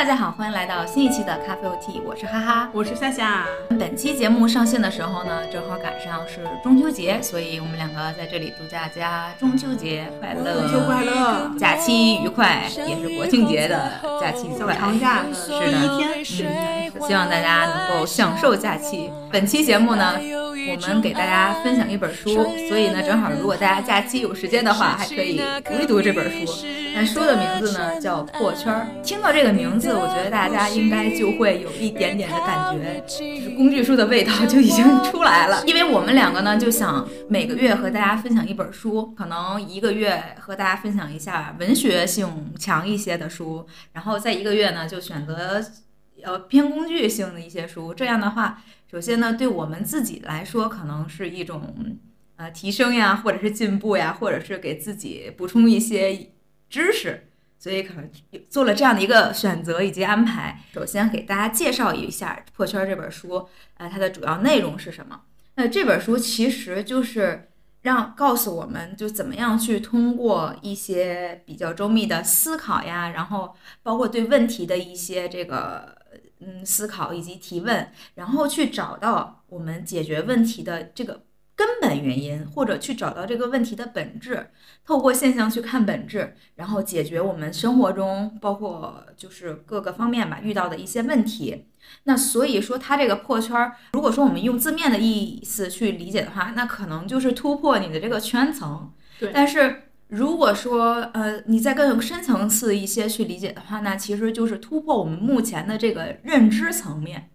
大家好，欢迎来到新一期的咖啡 OT，我是哈哈，我是夏夏。本期节目上线的时候呢，正好赶上是中秋节，所以我们两个在这里祝大家中秋节快乐，中秋快乐，假期愉快，也是国庆节的假期快，长假。是的一天，嗯，希望大家能够享受假期。本期节目呢，我们给大家分享一本书，所以呢，正好如果大家假期有时间的话，还可以读一读这本书。那书的名字呢叫《破圈儿》，听到这个名字，我觉得大家应该就会有一点点的感觉，就是工具书的味道就已经出来了。因为我们两个呢，就想每个月和大家分享一本书，可能一个月和大家分享一下文学性强一些的书，然后在一个月呢就选择呃偏工具性的一些书。这样的话，首先呢，对我们自己来说，可能是一种呃提升呀，或者是进步呀，或者是给自己补充一些。知识，所以可能做了这样的一个选择以及安排。首先给大家介绍一下《破圈》这本书，呃，它的主要内容是什么？那这本书其实就是让告诉我们就怎么样去通过一些比较周密的思考呀，然后包括对问题的一些这个嗯思考以及提问，然后去找到我们解决问题的这个。根本原因，或者去找到这个问题的本质，透过现象去看本质，然后解决我们生活中包括就是各个方面吧遇到的一些问题。那所以说，它这个破圈儿，如果说我们用字面的意思去理解的话，那可能就是突破你的这个圈层。对。但是如果说呃你再更深层次一些去理解的话，那其实就是突破我们目前的这个认知层面。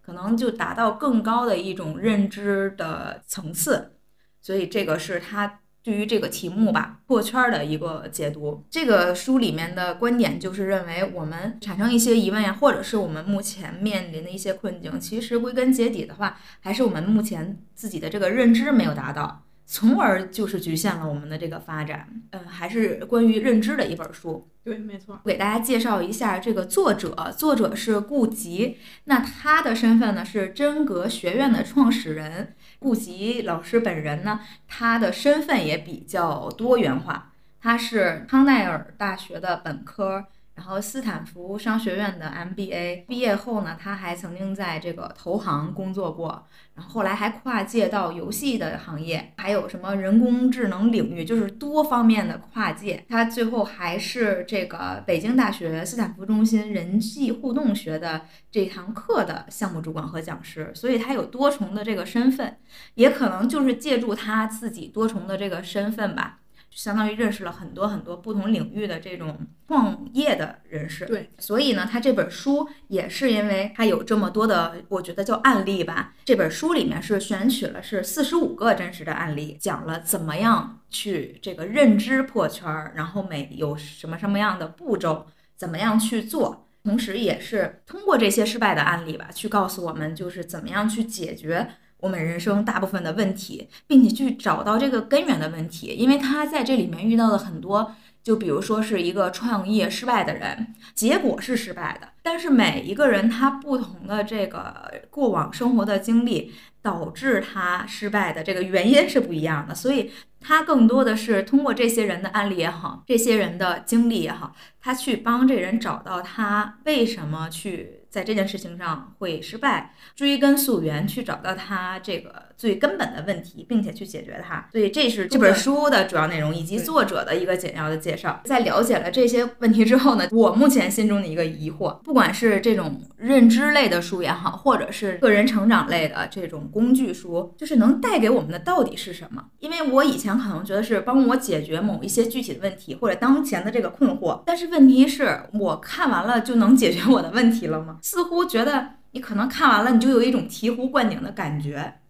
可能就达到更高的一种认知的层次，所以这个是他对于这个题目吧破圈的一个解读。这个书里面的观点就是认为，我们产生一些疑问呀，或者是我们目前面临的一些困境，其实归根结底的话，还是我们目前自己的这个认知没有达到。从而就是局限了我们的这个发展，嗯，还是关于认知的一本书。对，没错。给大家介绍一下这个作者，作者是顾吉，那他的身份呢是真格学院的创始人。顾吉老师本人呢，他的身份也比较多元化，他是康奈尔大学的本科。然后斯坦福商学院的 MBA 毕业后呢，他还曾经在这个投行工作过，然后后来还跨界到游戏的行业，还有什么人工智能领域，就是多方面的跨界。他最后还是这个北京大学斯坦福中心人际互动学的这堂课的项目主管和讲师，所以他有多重的这个身份，也可能就是借助他自己多重的这个身份吧。相当于认识了很多很多不同领域的这种创业的人士，对，所以呢，他这本书也是因为他有这么多的，我觉得叫案例吧。这本书里面是选取了是四十五个真实的案例，讲了怎么样去这个认知破圈儿，然后每有什么什么样的步骤，怎么样去做，同时也是通过这些失败的案例吧，去告诉我们就是怎么样去解决。我们人生大部分的问题，并且去找到这个根源的问题，因为他在这里面遇到了很多，就比如说是一个创业失败的人，结果是失败的，但是每一个人他不同的这个过往生活的经历，导致他失败的这个原因是不一样的，所以他更多的是通过这些人的案例也好，这些人的经历也好，他去帮这人找到他为什么去。在这件事情上会失败，追根溯源去找到他这个最根本的问题，并且去解决它。所以这是这本书的主要内容以及作者的一个简要的介绍。在了解了这些问题之后呢，我目前心中的一个疑惑，不管是这种认知类的书也好，或者是个人成长类的这种工具书，就是能带给我们的到底是什么？因为我以前可能觉得是帮我解决某一些具体的问题或者当前的这个困惑，但是问题是我看完了就能解决我的问题了吗？似乎觉得你可能看完了，你就有一种醍醐灌顶的感觉，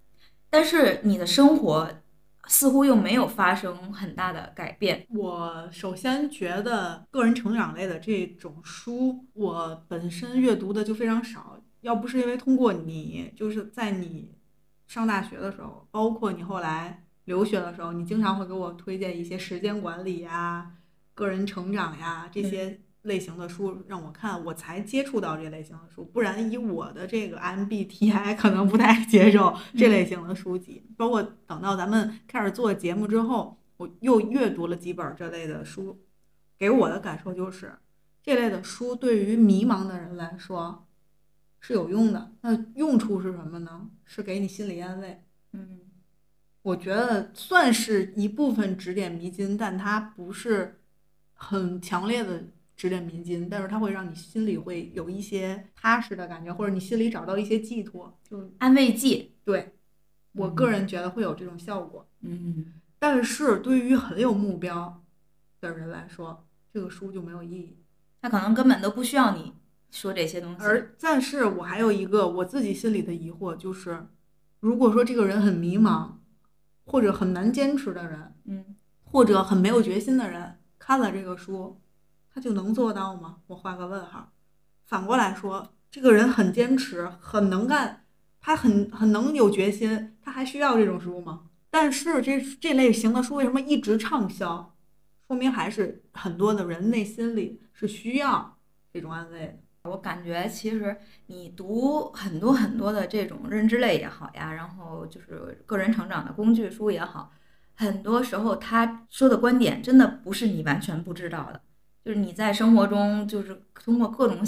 但是你的生活似乎又没有发生很大的改变。我首先觉得个人成长类的这种书，我本身阅读的就非常少。要不是因为通过你，就是在你上大学的时候，包括你后来留学的时候，你经常会给我推荐一些时间管理呀、个人成长呀这些。类型的书让我看，我才接触到这类型的书，不然以我的这个 MBTI 可能不太接受这类型的书籍。包括等到咱们开始做节目之后，我又阅读了几本这类的书，给我的感受就是，这类的书对于迷茫的人来说是有用的。那用处是什么呢？是给你心理安慰。嗯我觉得算是一部分指点迷津，但它不是很强烈的指点迷津，但是它会让你心里会有一些踏实的感觉，或者你心里找到一些寄托。就安慰剂。对我个人觉得会有这种效果。嗯但是对于很有目标的人来说，这个书就没有意义。他可能根本都不需要你说这些东西。而但是我还有一个我自己心里的疑惑，就是如果说这个人很迷茫，或者很难坚持的人，嗯，或者很没有决心的人，看了这个书，他就能做到吗？我画个问号。反过来说，这个人很坚持，很能干，他很很能有决心，他还需要这种书吗？但是这这类型的书为什么一直畅销？说明还是很多的人内心里是需要这种安慰的。我感觉其实你读很多很多的这种认知类也好呀，然后就是个人成长的工具书也好，很多时候他说的观点真的不是你完全不知道的，就是你在生活中就是通过各种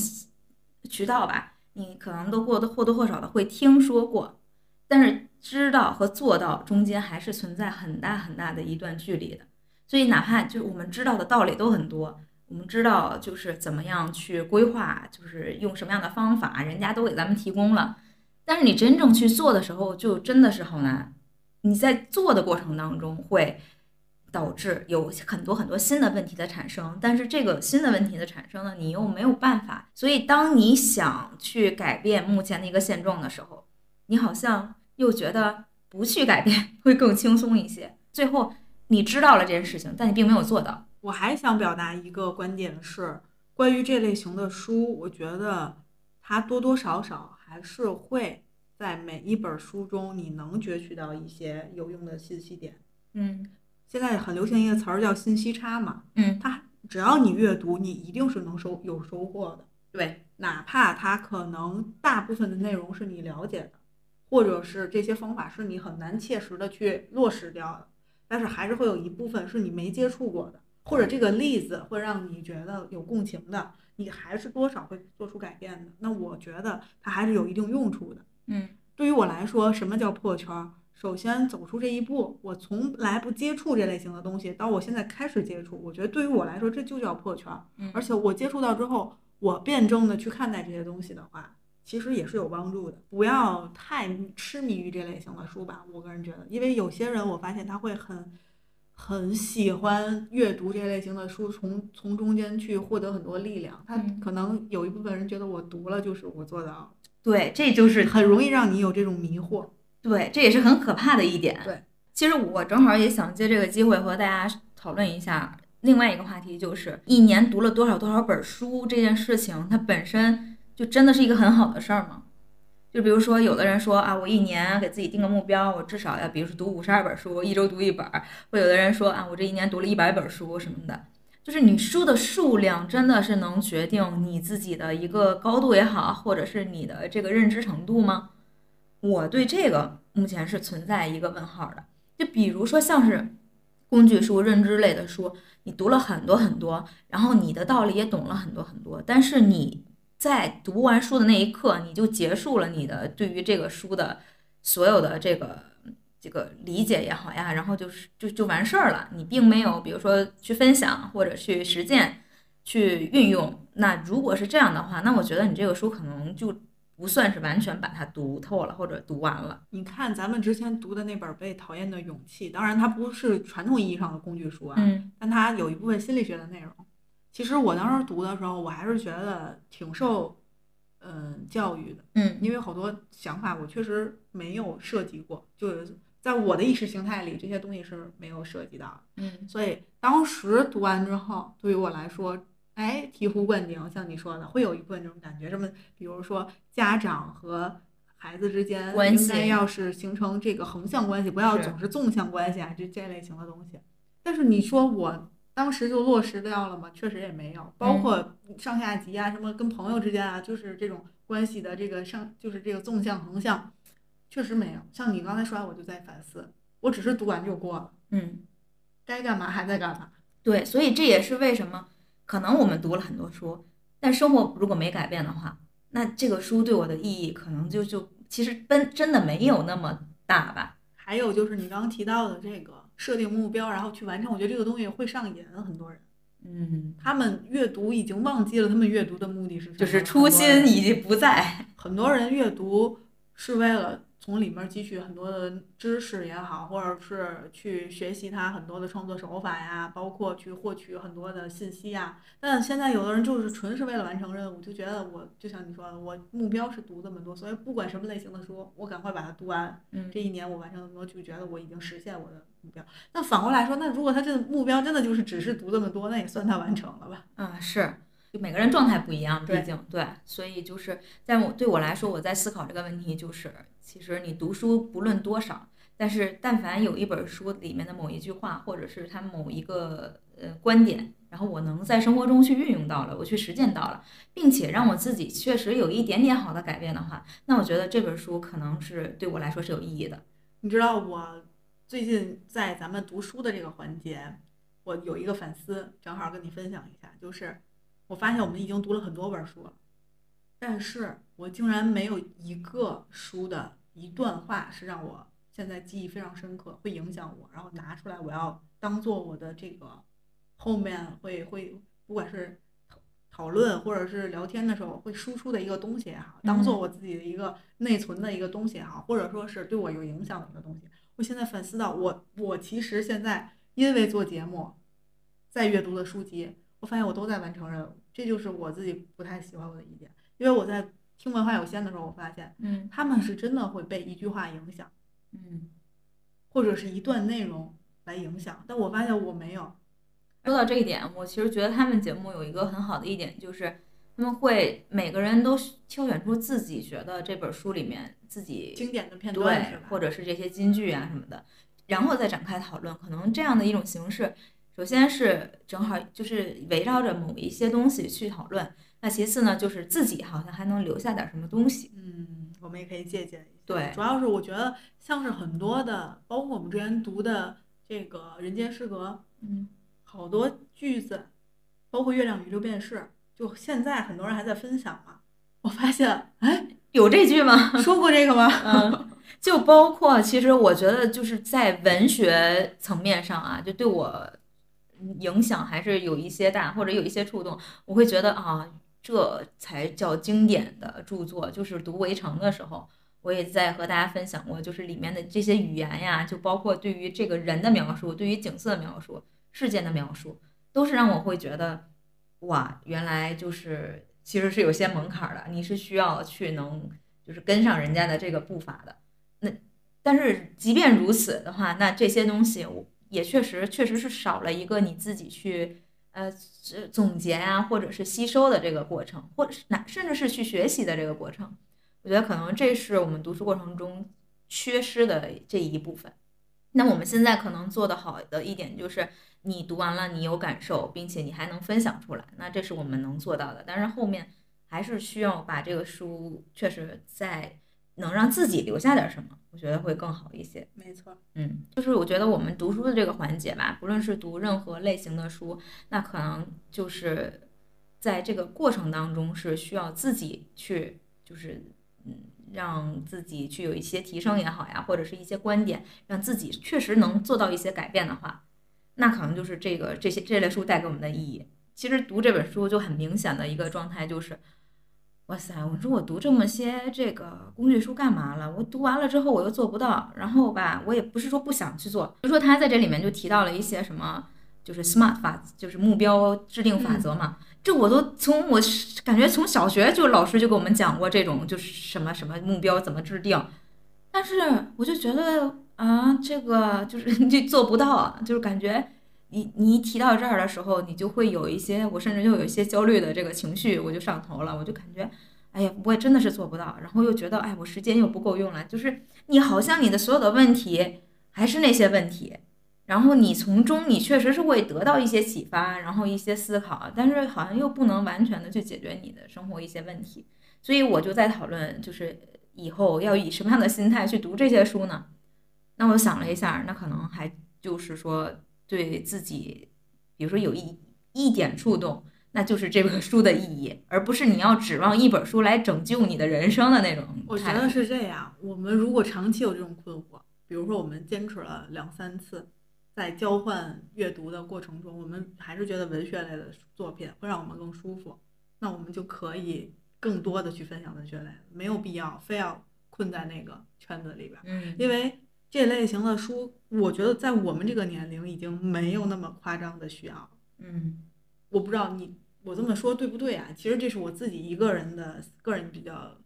渠道吧，你可能都过得或多或少的会听说过，但是知道和做到中间还是存在很大很大的一段距离的。所以哪怕就是我们知道的道理都很多，我们知道就是怎么样去规划，就是用什么样的方法，人家都给咱们提供了。但是你真正去做的时候，就真的是好难。你在做的过程当中会导致有很多很多新的问题的产生，但是这个新的问题的产生呢，你又没有办法。所以当你想去改变目前的一个现状的时候，你好像又觉得不去改变会更轻松一些。最后你知道了这件事情，但你并没有做到。我还想表达一个观点是，关于这类型的书，我觉得它多多少少还是会在每一本书中，你能攫取到一些有用的信息点。嗯现在很流行一个词儿叫信息差嘛，嗯，它只要你阅读，你一定是能收有收获的，对，哪怕它可能大部分的内容是你了解的，或者是这些方法是你很难切实的去落实掉的，但是还是会有一部分是你没接触过的，或者这个例子会让你觉得有共情的，你还是多少会做出改变的。那我觉得它还是有一定用处的。嗯对于我来说，什么叫破圈儿？首先走出这一步，我从来不接触这类型的东西，到我现在开始接触，我觉得对于我来说，这就叫破圈儿。嗯而且我接触到之后，我辩证的去看待这些东西的话，其实也是有帮助的。不要太痴迷于这类型的书吧，我个人觉得，因为有些人我发现他会很很喜欢阅读这类型的书，从从中间去获得很多力量。他嗯可能有一部分人觉得我读了就是我做到了，对，这就是很容易让你有这种迷惑。对，这也是很可怕的一点。对，其实我正好也想借这个机会和大家讨论一下另外一个话题，就是一年读了多少多少本书这件事情，它本身就真的是一个很好的事儿吗？就比如说，有的人说啊，我一年给自己定个目标，我至少要，比如说读五十二本书，一周读一本儿；或有的人说啊，我这一年读了一百本书什么的。就是你书的数量真的是能决定你自己的一个高度也好，或者是你的这个认知程度吗？我对这个目前是存在一个问号的。就比如说像是工具书、认知类的书，你读了很多很多，然后你的道理也懂了很多很多，但是你在读完书的那一刻，你就结束了你的对于这个书的所有的这个这个理解也好呀，然后就是就就完事儿了，你并没有比如说去分享或者去实践、去运用。那如果是这样的话，那我觉得你这个书可能就不算是完全把它读透了或者读完了。你看咱们之前读的那本《被讨厌的勇气》，当然它不是传统意义上的工具书啊，嗯但它有一部分心理学的内容。其实我当时读的时候，我还是觉得挺受，嗯、教育的，嗯因为好多想法我确实没有涉及过，就是在我的意识形态里，这些东西是没有涉及到的。嗯所以当时读完之后，对于我来说，哎，醍醐灌顶，像你说的，会有一部分这种感觉。什么，比如说家长和孩子之间关系应该要是形成这个横向关系，不要总是纵向关系啊，这这类型的东西。但是你说我当时就落实掉了吗？确实也没有，包括上下级啊，什么跟朋友之间啊，就是这种关系的这个上，就是这个纵向横向，确实没有。像你刚才说完，我就在反思，我只是读完就过了，嗯。该干嘛还在干嘛。对，所以这也是为什么可能我们读了很多书，但生活如果没改变的话，那这个书对我的意义可能就就其实真真的没有那么大吧。还有就是你刚刚提到的这个设定目标，然后去完成，我觉得这个东西会上瘾很多人。嗯，他们阅读已经忘记了他们阅读的目的是什么，就是初心已经不在。很多人阅读是为了。从里面汲取很多的知识也好，或者是去学习他很多的创作手法呀，包括去获取很多的信息呀。但现在有的人就是纯是为了完成任务，就觉得我就像你说的，我目标是读这么多，所以不管什么类型的书，我赶快把它读完。嗯，这一年我完成那么多，就觉得我已经实现我的目标。那反过来说，那如果他这个目标真的就是只是读这么多，那也算他完成了吧？嗯，是。就每个人状态不一样，毕竟对，所以就是在我对我来说，我在思考这个问题，就是其实你读书不论多少，但是但凡有一本书里面的某一句话，或者是它某一个呃观点，然后我能在生活中去运用到了，我去实践到了，并且让我自己确实有一点点好的改变的话，那我觉得这本书可能是对我来说是有意义的。你知道我最近在咱们读书的这个环节，我有一个反思，正好跟你分享一下，就是。我发现我们已经读了很多本书了，但是我竟然没有一个书的一段话是让我现在记忆非常深刻，会影响我，然后拿出来我要当做我的这个后面会会不管是讨讨论或者是聊天的时候会输出的一个东西也好，当做我自己的一个内存的一个东西也好，或者说是对我有影响的一个东西。我现在反思到，我我其实现在因为做节目，在阅读的书籍。我发现我都在完成任务，这就是我自己不太喜欢我的一点。因为我在听文化有限的时候，我发现，嗯，他们是真的会被一句话影响，嗯，或者是一段内容来影响。但我发现我没有。说到这一点，我其实觉得他们节目有一个很好的一点，就是他们会每个人都挑选出自己觉得这本书里面自己经典的片段，对，或者是这些金句啊什么的，然后再展开讨论。可能这样的一种形式。首先是正好就是围绕着某一些东西去讨论，那其次呢，就是自己好像还能留下点什么东西。嗯，我们也可以借鉴一下。对，主要是我觉得像是很多的，包括我们之前读的这个《人间失格》，嗯，好多句子，包括《月亮与六便士》，就现在很多人还在分享嘛。我发现，哎，有这句吗？说过这个吗？嗯，就包括其实我觉得就是在文学层面上啊，就对我。影响还是有一些大，或者有一些触动，我会觉得啊，这才叫经典的著作。就是读《围城》的时候，我也在和大家分享过，就是里面的这些语言呀，就包括对于这个人的描述，对于景色的描述，事件的描述，都是让我会觉得，哇，原来就是其实是有些门槛的，你是需要去能就是跟上人家的这个步伐的。那但是即便如此的话，那这些东西我。也确实，确实是少了一个你自己去呃总结啊，或者是吸收的这个过程，或者是哪甚至是去学习的这个过程。我觉得可能这是我们读书过程中缺失的这一部分。那我们现在可能做的好的一点就是，你读完了你有感受，并且你还能分享出来，那这是我们能做到的。但是后面还是需要把这个书确实在。能让自己留下点什么，我觉得会更好一些。没错，嗯，就是我觉得我们读书的这个环节吧，不论是读任何类型的书，那可能就是在这个过程当中是需要自己去，就是嗯，让自己去有一些提升也好呀，或者是一些观点，让自己确实能做到一些改变的话，那可能就是这个这些这类书带给我们的意义。其实读这本书就很明显的一个状态就是。哇塞！我说我读这么些这个工具书干嘛了？我读完了之后我又做不到，然后吧，我也不是说不想去做。比如说他在这里面就提到了一些什么，就是 SMART 法，就是目标制定法则嘛。这我都从我感觉从小学就老师就给我们讲过这种，就是什么什么目标怎么制定。但是我就觉得啊，这个就是 你做不到，就是感觉。你你一提到这儿的时候，你就会有一些，我甚至就有一些焦虑的这个情绪，我就上头了，我就感觉，哎呀，我也真的是做不到，然后又觉得，哎，我时间又不够用了，就是你好像你的所有的问题还是那些问题，然后你从中你确实是会得到一些启发，然后一些思考，但是好像又不能完全的去解决你的生活一些问题，所以我就在讨论，就是以后要以什么样的心态去读这些书呢？那我想了一下，那可能还就是说。对自己，比如说有一一点触动，那就是这本书的意义，而不是你要指望一本书来拯救你的人生的那种。我觉得是这样。我们如果长期有这种困惑，比如说我们坚持了两三次，在交换阅读的过程中，我们还是觉得文学类的作品会让我们更舒服，那我们就可以更多的去分享文学类，没有必要非要困在那个圈子里边。嗯，因为这类型的书，我觉得在我们这个年龄已经没有那么夸张的需要。嗯，我不知道你我这么说对不对啊？其实这是我自己一个人的个人比较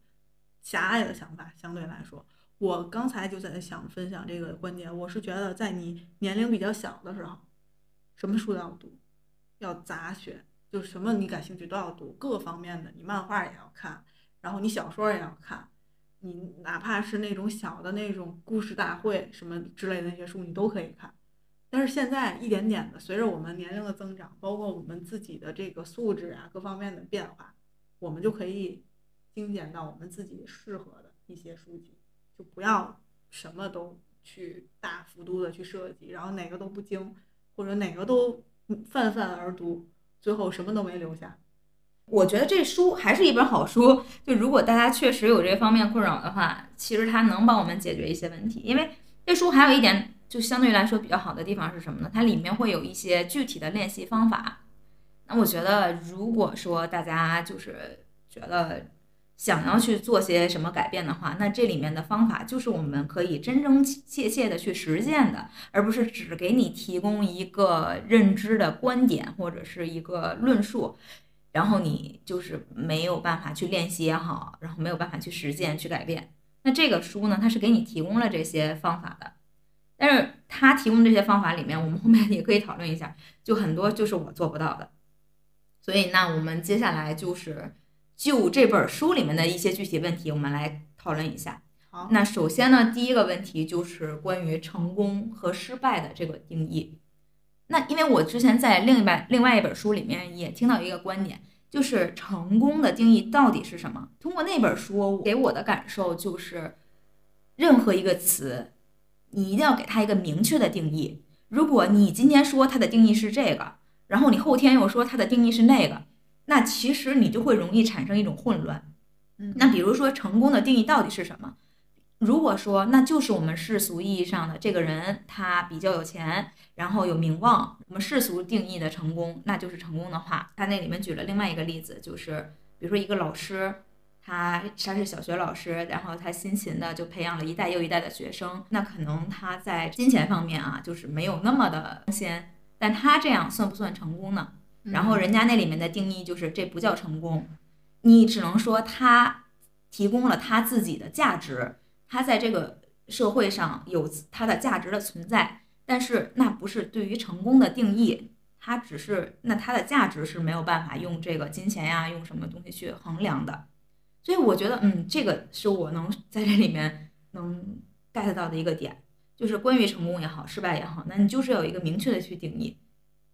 狭隘的想法，相对来说，我刚才就在想分享这个观点。我是觉得在你年龄比较小的时候，什么书都要读，要杂学，就什么你感兴趣都要读，各方面的，你漫画也要看，然后你小说也要看，你哪怕是那种小的那种故事大会什么之类的那些书，你都可以看。但是现在一点点的，随着我们年龄的增长，包括我们自己的这个素质啊各方面的变化，我们就可以精简到我们自己适合的一些书籍，就不要什么都去大幅度的去设计，然后哪个都不精，或者哪个都泛泛而读，最后什么都没留下。我觉得这书还是一本好书。就如果大家确实有这方面困扰的话，其实它能帮我们解决一些问题。因为这书还有一点。就相对来说比较好的地方是什么呢？它里面会有一些具体的练习方法。那我觉得，如果说大家就是觉得想要去做些什么改变的话，那这里面的方法就是我们可以真真切切的去实践的，而不是只给你提供一个认知的观点或者是一个论述，然后你就是没有办法去练习也好，然后没有办法去实践去改变。那这个书呢，它是给你提供了这些方法的。但是它提供这些方法里面，我们后面也可以讨论一下，就很多就是我做不到的。所以那我们接下来就是就这本书里面的一些具体问题，我们来讨论一下。好，那首先呢，第一个问题就是关于成功和失败的这个定义。那因为我之前在另一本另外一本书里面也听到一个观点，就是成功的定义到底是什么？通过那本书给我的感受就是，任何一个词。你一定要给它一个明确的定义。如果你今天说它的定义是这个，然后你后天又说它的定义是那个，那其实你就会容易产生一种混乱。嗯，那比如说成功的定义到底是什么？如果说那就是我们世俗意义上的这个人他比较有钱，然后有名望，我们世俗定义的成功那就是成功的话，他那里面举了另外一个例子，就是比如说一个老师。他他是小学老师，然后他辛勤的就培养了一代又一代的学生。那可能他在金钱方面啊，就是没有那么的先，但他这样算不算成功呢？然后人家那里面的定义就是这不叫成功，你只能说他提供了他自己的价值，他在这个社会上有他的价值的存在，但是那不是对于成功的定义，它只是那它的价值是没有办法用这个金钱呀，用什么东西去衡量的。所以我觉得，嗯，这个是我能在这里面能 get 到的一个点，就是关于成功也好，失败也好，那你就是有一个明确的去定义，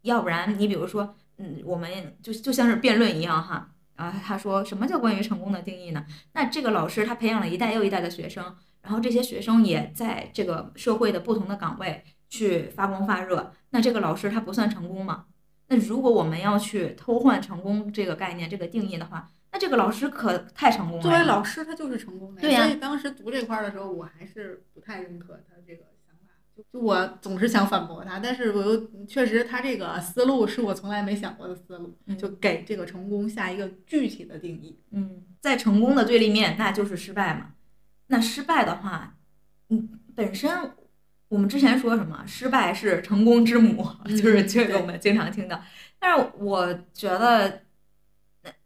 要不然你比如说，嗯，我们就就像是辩论一样哈，啊，他说什么叫关于成功的定义呢？那这个老师他培养了一代又一代的学生，然后这些学生也在这个社会的不同的岗位去发光发热，那这个老师他不算成功吗？那如果我们要去偷换成功这个概念、这个定义的话，那这个老师可太成功了。作为老师，他就是成功的。对呀。所以当时读这块儿的时候，我还是不太认可他这个想法。就我总是想反驳他，但是我又确实他这个思路是我从来没想过的思路。就给这个成功下一个具体的定义。嗯，在成功的对立面，那就是失败嘛。那失败的话，嗯，本身我们之前说什么，失败是成功之母，就是这个我们经常听到。但是我觉得。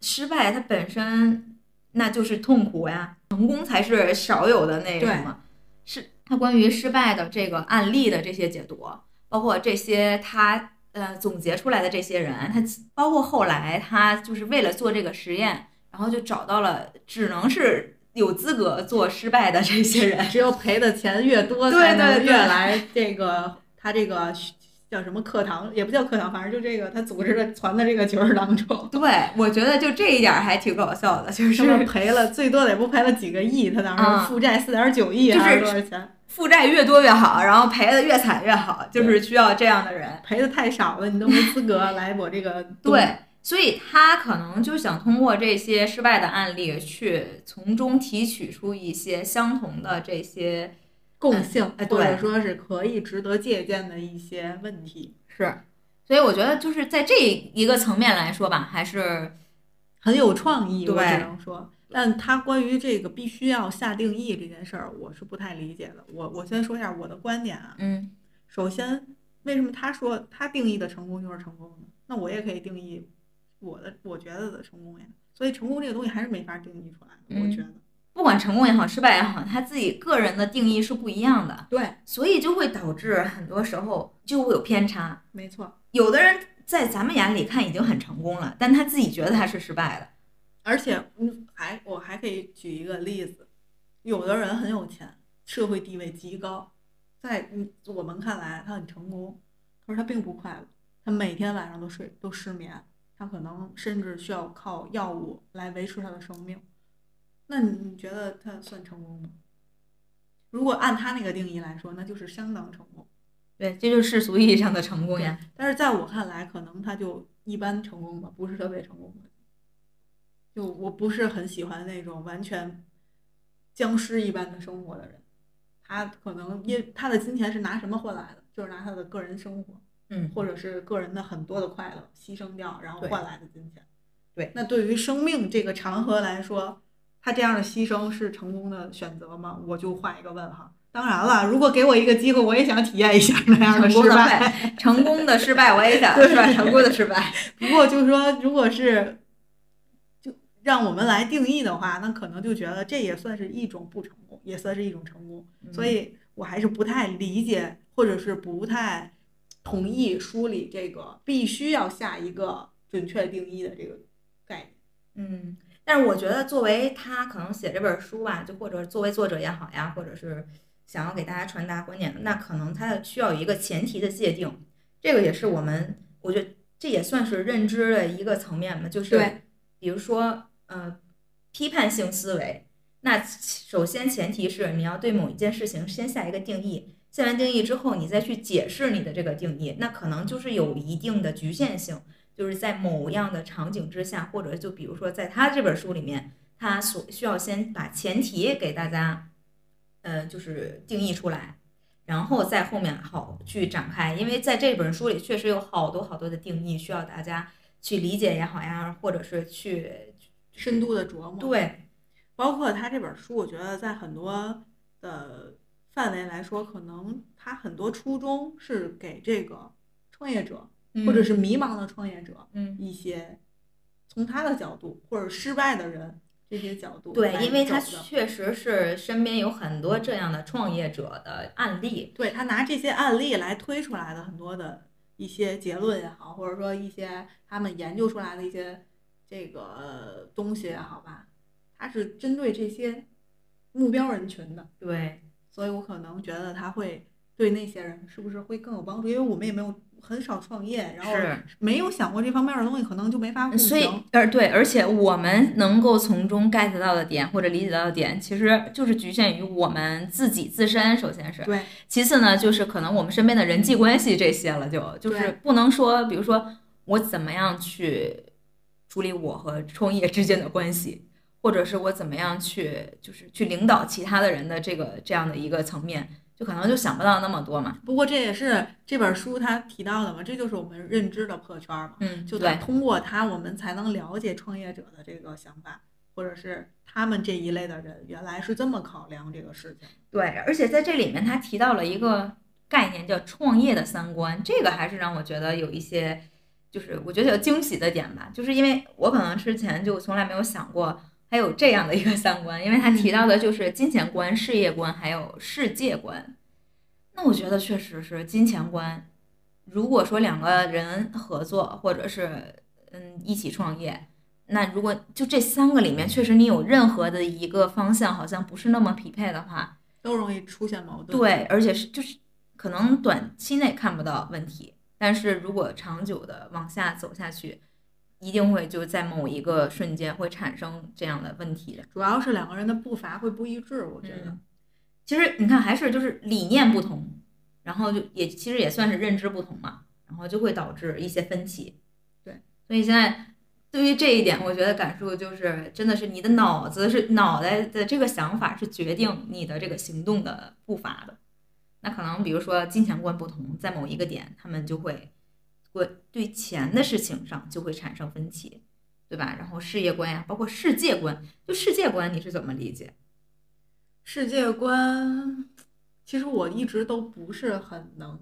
失败它本身那就是痛苦呀，成功才是少有的那什么。是他关于失败的这个案例的这些解读，包括这些他呃总结出来的这些人，他包括后来他就是为了做这个实验，然后就找到了只能是有资格做失败的这些人，只有赔的钱越多，才能越来这个他这个。叫什么课堂也不叫课堂，反正就这个他组织的传的这个群儿当中，对我觉得就这一点还挺搞笑的，就是赔了最多的也不赔了几个亿，他当时负债四点九亿还是多少钱？负债越多越好，然后赔的越惨越好，就是需要这样的人。赔的太少了，你都没资格来我这个。对，所以他可能就想通过这些失败的案例，去从中提取出一些相同的这些共性，哎或者对说是可以值得借鉴的一些问题，是。所以我觉得就是在这一个层面来说吧，还是很有创意，我对只能说。但他关于这个必须要下定义这件事儿，我是不太理解的。我我先说一下我的观点啊。嗯首先，为什么他说他定义的成功就是成功呢？那我也可以定义我的我觉得的成功呀。所以成功这个东西还是没法定义出来的，我嗯觉得。不管成功也好，失败也好，他自己个人的定义是不一样的，对，所以就会导致很多时候就会有偏差。没错。有的人在咱们眼里看已经很成功了，但他自己觉得他是失败的。而且，嗯，还我还可以举一个例子，有的人很有钱，社会地位极高，在嗯我们看来他很成功，可是他并不快乐，他每天晚上都睡都失眠，他可能甚至需要靠药物来维持他的生命。那你你觉得他算成功吗？如果按他那个定义来说，那就是相当成功。对，这就是世俗意义上的成功呀。但是在我看来，可能他就一般成功吧，不是特别成功的。就我不是很喜欢那种完全僵尸一般的生活的人，他可能因他的金钱是拿什么换来的？就是拿他的个人生活，嗯，或者是个人的很多的快乐牺牲掉，然后换来的金钱。对那对于生命这个长河来说，他这样的牺牲是成功的选择吗？我就画一个问号。当然了，如果给我一个机会，我也想体验一下那样的失败。成功的失败，我也想 是吧？成功的失败，不过就是说，如果是就让我们来定义的话，那可能就觉得这也算是一种不成功，也算是一种成功。所以我还是不太理解，或者是不太同意梳理这个必须要下一个准确定义的这个概念。嗯，但是我觉得作为他可能写这本书吧，就或者作为作者也好呀，或者是想要给大家传达观点，那可能他需要有一个前提的界定，这个也是我们，我觉得这也算是认知的一个层面嘛，就是比如说呃批判性思维，那首先前提是你要对某一件事情先下一个定义，下完定义之后，你再去解释你的这个定义，那可能就是有一定的局限性。就是在某样的场景之下，或者就比如说在他这本书里面，他所需要先把前提给大家，呃，就是定义出来，然后在后面好去展开。因为在这本书里确实有好多好多的定义需要大家去理解也好呀，或者是去深度的琢磨，，对，包括他这本书，我觉得在很多的范围来说，可能他很多初衷是给这个创业者或者是迷茫的创业者，嗯。一些从他的角度或者失败的人这些角度对，因为他确实是身边有很多这样的创业者的案例，对他拿这些案例来推出来的很多的一些结论也好，或者说一些他们研究出来的一些这个呃东西也好吧，他是针对这些目标人群的，对，所以我可能觉得他会对那些人是不是会更有帮助，因为我们也没有很少创业，然后。没有想过这方面的东西，可能就没法互所以行。，而对，而且我们能够从中 get 到的点或者理解到的点，其实就是局限于我们自己自身。首先是，对，其次呢，就是可能我们身边的人际关系这些了就，就是不能说，比如说我怎么样去处理我和创业之间的关系，或者是我怎么样去就是去领导其他的人的这个这样的一个层面，就可能就想不到那么多嘛。不过这也是这本书他提到的嘛，这就是我们认知的破圈儿嘛。嗯，就对他通过他，我们才能了解创业者的这个想法，或者是他们这一类的人原来是这么考量这个事情。对，而且在这里面他提到了一个概念叫创业的三观，这个还是让我觉得有一些，就是我觉得有惊喜的点吧，就是因为我可能之前就从来没有想过还有这样的一个三观，因为他提到的就是金钱观、事业观还有世界观。那我觉得确实是金钱观，如果说两个人合作或者是嗯一起创业。那如果就这三个里面，确实你有任何的一个方向好像不是那么匹配的话，都容易出现矛盾。对，而且是就是可能短期内看不到问题，但是如果长久的往下走下去，一定会就在某一个瞬间会产生这样的问题的。主要是两个人的步伐会不一致，我觉得。嗯其实你看，还是就是理念不同，然后就也其实也算是认知不同嘛，然后就会导致一些分歧。对，所以现在对于这一点，我觉得感受就是，真的是你的脑子是脑袋的这个想法是决定你的这个行动的步伐的。那可能比如说金钱观不同，在某一个点，他们就会会对钱的事情上就会产生分歧，对吧？然后事业观呀，包括世界观，就世界观你是怎么理解？世界观，其实我一直都不是很能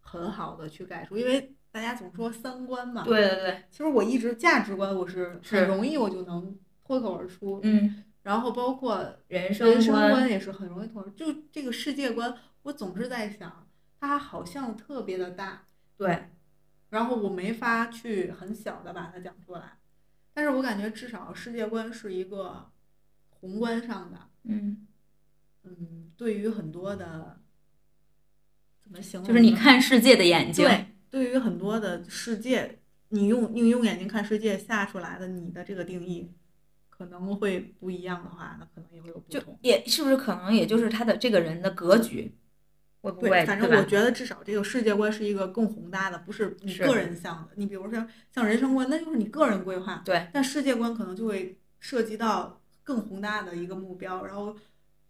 很好的去概述，因为大家总说三观嘛。。对对对，其实我一直价值观我是是很容易我就能脱口而出，嗯，然后包括人生人生观，观也是很容易脱口。就这个世界观，我总是在想，它好像特别的大，对，然后我没法去很小的把它讲出来，但是我感觉至少世界观是一个宏观上的，嗯，嗯，对于很多的怎么形容？就是你看世界的眼睛，对，对于很多的世界，你用你用眼睛看世界下出来的你的这个定义可能会不一样的话，那可能也会有不就同。也是不是可能也就是他的这个人的格局，会不会？对，反正我觉得至少这个世界观是一个更宏大的，不是你个人向的。你比如说像人生观，那就是你个人规划，对，但世界观可能就会涉及到更宏大的一个目标，然后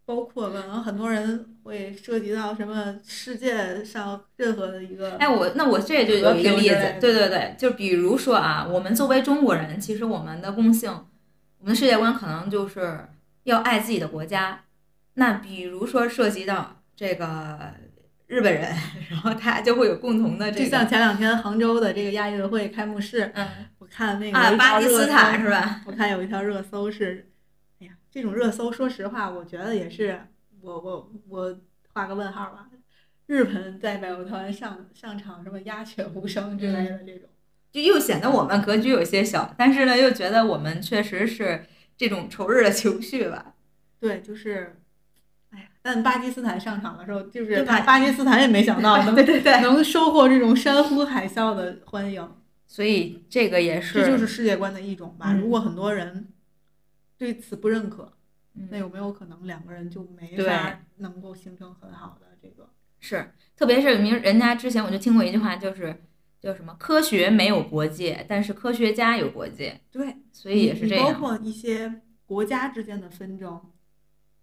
包括可能很多人会涉及到什么世界上任何的一个，哎，我那我这就有一个例子对对对，就比如说啊，我们作为中国人，其实我们的共性，我们的世界观可能就是要爱自己的国家。那比如说涉及到这个日本人，然后他就会有共同的这个，就像前两天杭州的这个亚运会开幕式，嗯我看那个啊，巴基斯坦是吧？我看有一条热搜是，哎呀，这种热搜，说实话，我觉得也是，我我我画个问号吧。日本代表团上上场什么鸦雀无声之类的这种，就又显得我们格局有些小，但是呢，又觉得我们确实是这种仇日的情绪吧。对，就是，但巴基斯坦上场的时候，就是巴巴基斯坦也没想到能对对对，能收获这种山呼海啸的欢迎，所以这个也是，这就是世界观的一种吧。嗯如果很多人对此不认可，嗯那有没有可能两个人就没法能够形成很好的这个？是，特别是明人家之前我就听过一句话，就是叫什么“科学没有国界，但是科学家有国界对，”，所以也是这样。包括一些国家之间的纷争、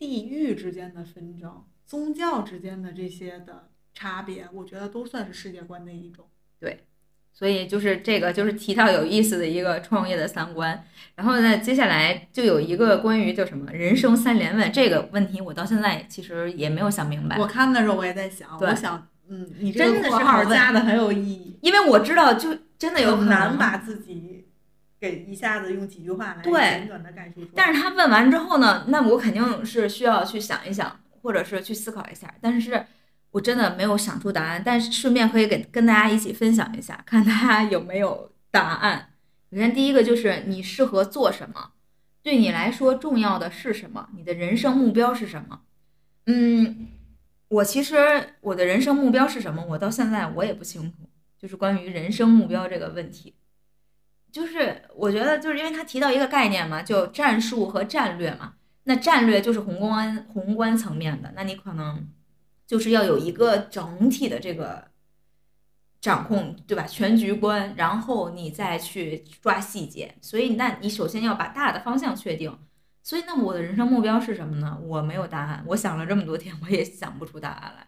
地域之间的纷争、宗教之间的这些的差别，我觉得都算是世界观的一种。对所以就是这个，就是提到有意思的一个创业的三观。然后呢，接下来就有一个关于叫什么“人生三连问”这个问题，我到现在其实也没有想明白我，看的时候我也在想，我想，嗯，你这真个括号加的很有意义，因为我知道就真的有难把自己给一下子用几句话来对简短的概述出。但是他问完之后呢，那我肯定是需要去想一想，或者是去思考一下。但是我真的没有想出答案，但是顺便可以给跟大家一起分享一下，看大家有没有答案。首先第一个就是你适合做什么，对你来说重要的是什么，你的人生目标是什么？嗯，我其实我的人生目标是什么，我到现在我也不清楚，就是关于人生目标这个问题。就是我觉得，就是因为他提到一个概念嘛，就战术和战略嘛。那战略就是宏观宏观层面的，那你可能就是要有一个整体的这个掌控，对吧？全局观，然后你再去抓细节。所以，那你首先要把大的方向确定。所以，那我的人生目标是什么呢？我没有答案。我想了这么多天，我也想不出答案来。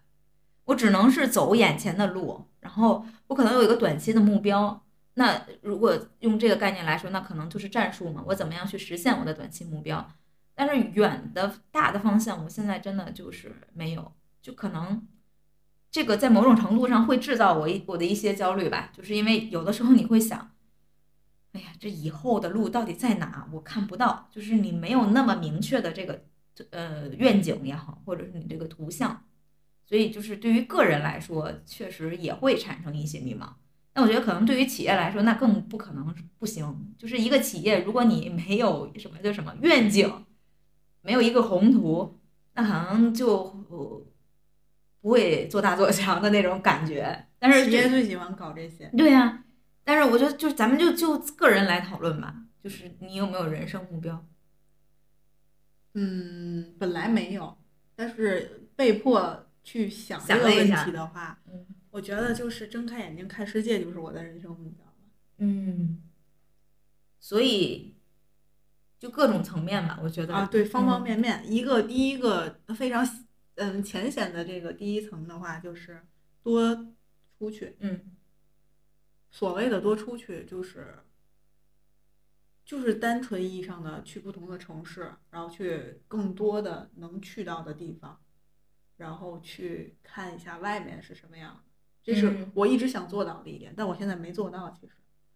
我只能是走眼前的路，然后我可能有一个短期的目标。那如果用这个概念来说，那可能就是战术嘛，我怎么样去实现我的短期目标？但是远的大的方向，我现在真的就是没有，就可能这个在某种程度上会制造我一我的一些焦虑吧，就是因为有的时候你会想，哎呀，这以后的路到底在哪？我看不到，就是你没有那么明确的这个呃愿景也好，或者是你这个图像，所以就是对于个人来说，确实也会产生一些迷茫。那我觉得可能对于企业来说，那更不可能不行。就是一个企业，如果你没有什么叫什么愿景，没有一个宏图，那可能就呃不会做大做强的那种感觉。但是企业最喜欢搞这些。对呀、但是我觉得就咱们就就个人来讨论吧，就是你有没有人生目标？嗯，本来没有，但是被迫去想这个问题的话，嗯我觉得就是睁开眼睛看世界就是我的人生目标了。嗯，所以就各种层面吧，我觉得啊，对，方方嗯面面。一个第一个非常嗯浅显的这个第一层的话，就是多出去。嗯所谓的多出去，就是就是单纯意义上的去不同的城市，然后去更多的能去到的地方，然后去看一下外面是什么样的。这是嗯我一直想做到的一点，但我现在没做到。其实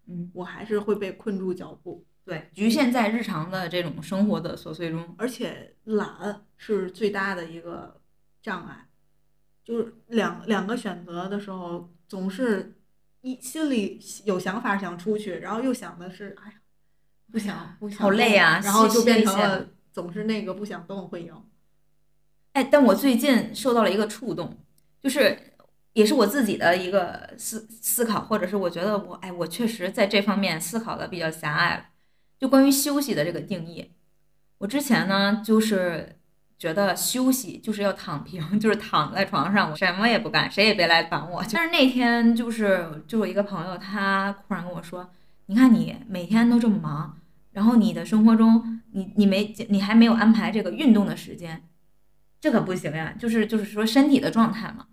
嗯，我还是会被困住脚步，对，局限在日常的这种生活的琐碎中。而且懒是最大的一个障碍。就是两两个选择的时候，总是一心里有想法想出去，然后又想的是，哎呀，不想不想好累动呀然后就变成了总是那个不想动会赢。哎，但我最近受到了一个触动，就是也是我自己的一个思思考，或者是我觉得我哎，我确实在这方面思考的比较狭隘了。就关于休息的这个定义，我之前呢就是觉得休息就是要躺平，就是躺在床上，我什么也不干，谁也别来烦我。但是那天就是就有一个朋友，他忽然跟我说：“你看你每天都这么忙，然后你的生活中你你没你还没有安排这个运动的时间。”这可不行呀，就是就是说身体的状态嘛。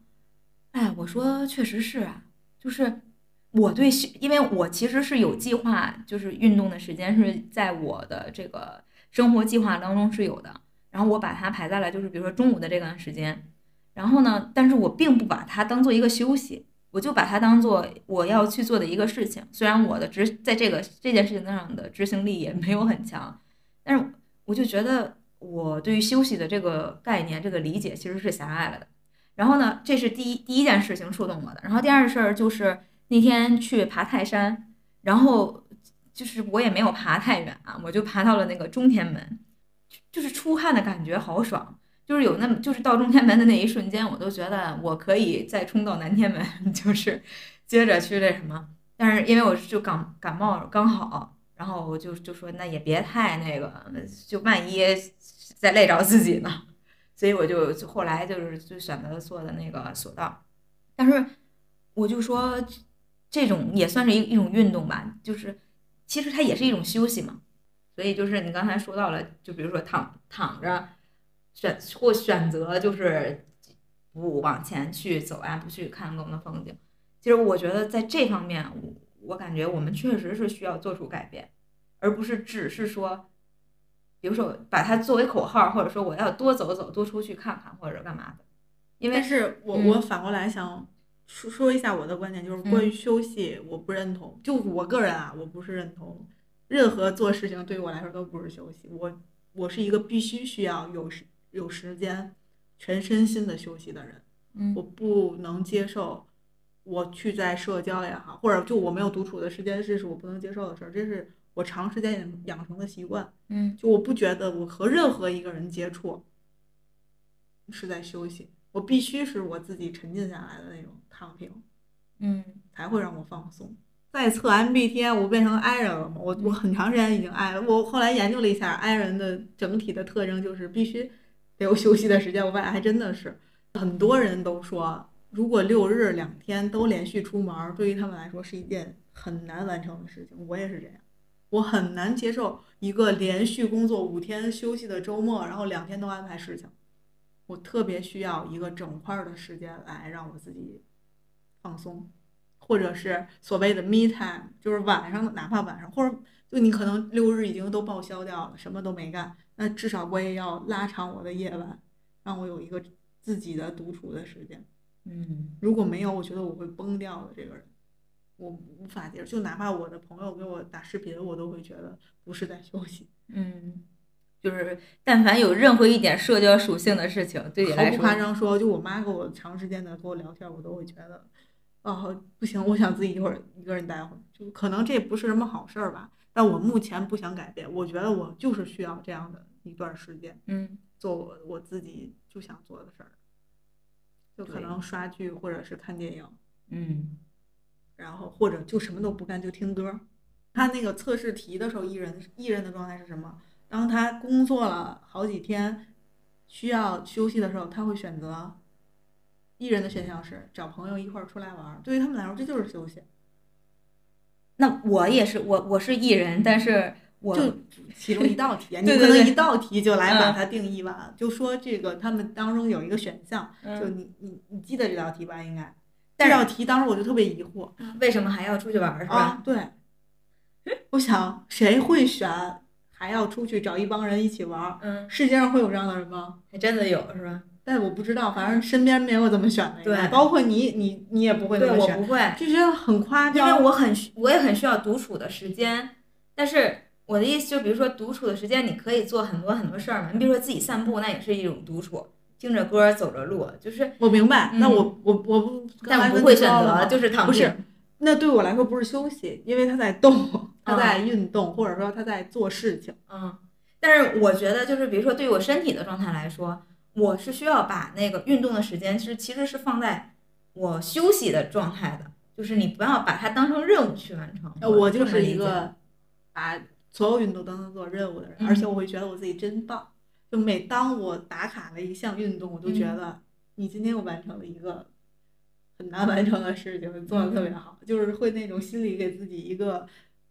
哎，我说确实是啊，就是我对，因为我其实是有计划，就是运动的时间是在我的这个生活计划当中是有的，然后我把它排在了就是比如说中午的这段时间，然后呢，但是我并不把它当做一个休息，我就把它当做我要去做的一个事情。虽然我的执在这个这件事情上的执行力也没有很强，但是我就觉得。我对于休息的这个概念、这个理解其实是狭隘了的。然后呢，这是第一第一件事情触动我的。然后第二事儿就是那天去爬泰山，然后就是我也没有爬太远啊，我就爬到了那个中天门，就是出汗的感觉好爽，就是有那么就是到中天门的那一瞬间，我都觉得我可以再冲到南天门，就是接着去那什么。但是因为我就感感冒刚好。然后我就就说那也别太那个，就万一再累着自己呢，所以我就后来就是就选择了做的那个索道，但是我就说这种也算是一一种运动吧，就是其实它也是一种休息嘛，所以就是你刚才说到了，就比如说躺躺着选或选择就是不往前去走啊，不去看更多的风景，其实我觉得在这方面我。我感觉我们确实是需要做出改变，而不是只是说，比如说把它作为口号，或者说我要多走走、多出去看看，或者干嘛的。因为但是我、嗯我反过来想说说一下我的观点，就是关于休息，我不认同。就我个人啊，我不是认同任何做事情对于我来说都不是休息。我我是一个必须需要有时有时间全身心的休息的人。嗯我不能接受我去在社交也好，或者就我没有独处的时间，这是我不能接受的事儿。这是我长时间养养成的习惯。嗯就我不觉得我和任何一个人接触是在休息，我必须是我自己沉浸下来的那种躺平，嗯才会让我放松。在测 MBTI，我变成 I 人了嘛？我我很长时间已经 I 了。我后来研究了一下 I 人的整体的特征，就是必须得有休息的时间。我发现还真的是，很多人都说，如果六日两天都连续出门，对于他们来说是一件很难完成的事情。我也是这样。我很难接受一个连续工作五天休息的周末，然后两天都安排事情。我特别需要一个整块儿的时间来让我自己放松，或者是所谓的 me time，就是晚上，哪怕晚上，或者就你可能六日已经都报销掉了，什么都没干，那至少我也要拉长我的夜晚，让我有一个自己的独处的时间。嗯如果没有，我觉得我会崩掉的。这个人，我无法接受。就哪怕我的朋友给我打视频，我都会觉得不是在休息。嗯，就是但凡有任何一点社交属性的事情，对你毫不来说，夸张说，就我妈跟我长时间的跟我聊天，我都会觉得，哦，不行，我想自己一会儿一个人待会儿。就可能这不是什么好事儿吧，但我目前不想改变。我觉得我就是需要这样的一段时间，嗯做我我自己就想做的事儿，就可能刷剧或者是看电影。嗯然后或者就什么都不干就听歌。他那个测试题的时候，艺人艺人的状态是什么？当他工作了好几天，需要休息的时候，他会选择艺人的选项是找朋友一块儿出来玩儿。对于他们来说，这就是休息。那我也是，我我是艺人，但是我就其中一道题，你不能一道题就来把嗯它定义完。就说这个他们当中有一个选项，就嗯，你你你记得这道题吧？应该这道题当时我就特别疑惑为什么还要出去玩儿是吧？啊，对，我想谁会选还要出去找一帮人一起玩儿？嗯，世界上会有这样的人吗？还真的有是吧？但我不知道，反正身边没有这么选的，应该对包括你，你你也不会这对，么选，我不会，就觉得很夸张因为。我很我也很需要独处的时间，但是我的意思就比如说独处的时间，你可以做很多很多事儿嘛。你比如说自己散步，那也是一种独处，听着歌儿走着路，就是，我明白，那嗯我我我不，但我不会选择就是躺不是平。那对我来说不是休息，因为他在动，他啊在运动，或者说他在做事情。嗯，但是我觉得就是比如说对于我身体的状态来说，我是需要把那个运动的时间是其实是放在我休息的状态的，就是你不要把它当成任务去完成。呃我就是一个把所有运动当成做任务的人，嗯而且我会觉得我自己真棒。就每当我打卡了一项运动，我都觉嗯得你今天又完成了一个很难完成的事情，做的特别好，就是会那种心里给自己一个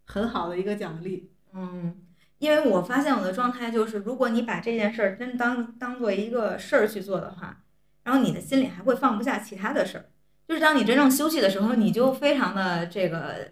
很好的一个奖励。嗯，因为我发现我的状态就是，如果你把这件事儿真当当做一个事儿去做的话，然后你的心里还会放不下其他的事儿。就是当你真正休息的时候，你就非常的这个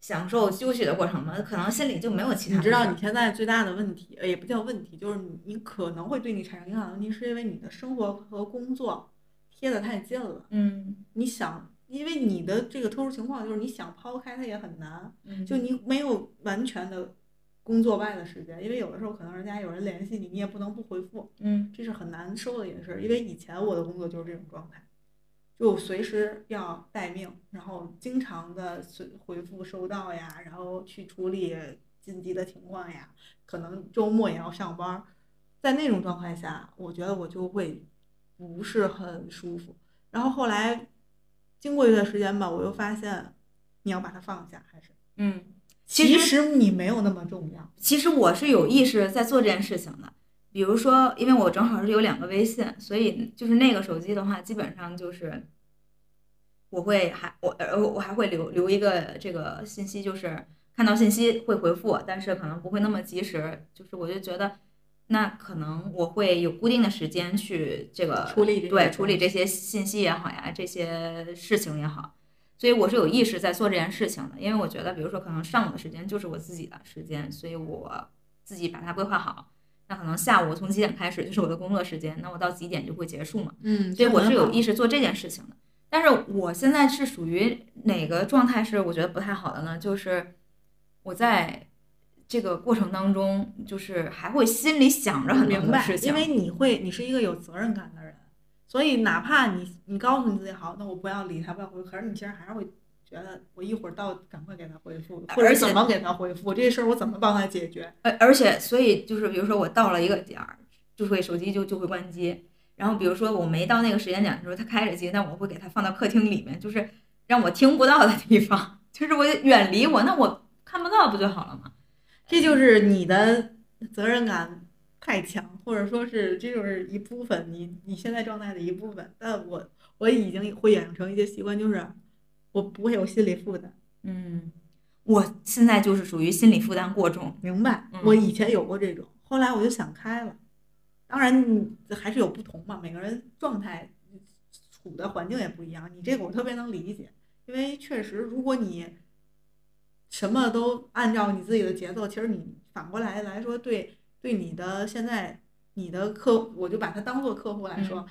享受休息的过程嘛，可能心里就没有其他知道你现在最大的问题，呃，也不叫问题，就是你你可能会对你产生影响的问题，是因为你的生活和工作贴得太近了。嗯你想，因为你的这个特殊情况，就是你想抛开它也很难，嗯，就你没有完全的工作外的时间，因为有的时候可能人家有人联系你，你也不能不回复，嗯这是很难受的一件事儿。因为以前我的工作就是这种状态，就随时要待命，然后经常的随回复收到呀，然后去处理紧急的情况呀，可能周末也要上班儿，在那种状态下，我觉得我就会不是很舒服。然后后来经过一段时间吧，我又发现你要把它放下，还是嗯，其实你没有那么重要。其实我是有意识在做这件事情的。比如说，因为我正好是有两个微信，所以就是那个手机的话，基本上就是我会还我呃我还会留留一个这个信息，就是看到信息会回复，但是可能不会那么及时。就是我就觉得，那可能我会有固定的时间去这个处理对处理这些信息也好呀，这些事情也好。所以我是有意识在做这件事情的，因为我觉得，比如说可能上午的时间就是我自己的时间，所以我自己把它规划好。那可能下午从几点开始就是我的工作时间，那我到几点就会结束嘛。嗯所以我是有意识做这件事情的。但是我现在是属于哪个状态是我觉得不太好的呢？就是我在这个过程当中，就是还会心里想着很多事，情，因为你会，你是一个有责任感的人，所以哪怕你你告诉你自己好，那我不要理他，不要回，可是你其实还是会觉得我一会儿到赶快给他回复，或者怎么给他回复，这事儿我怎么帮他解决？而而且所以就是比如说我到了一个点儿，就会手机就就会关机。然后比如说我没到那个时间点的时候，他开着机，但我会给他放到客厅里面，就是让我听不到的地方，就是我远离我，那我看不到不就好了吗？这就是你的责任感太强，或者说是这就是一部分你你现在状态的一部分。但我我已经会养成一些习惯，就是我不会有心理负担。嗯，我现在就是属于心理负担过重。明白嗯，我以前有过这种，后来我就想开了。当然，还是有不同嘛，每个人状态处的环境也不一样。你这个我特别能理解，因为确实，如果你什么都按照你自己的节奏，其实你反过来来说，对对你的现在你的客户，我就把它当做客户来说，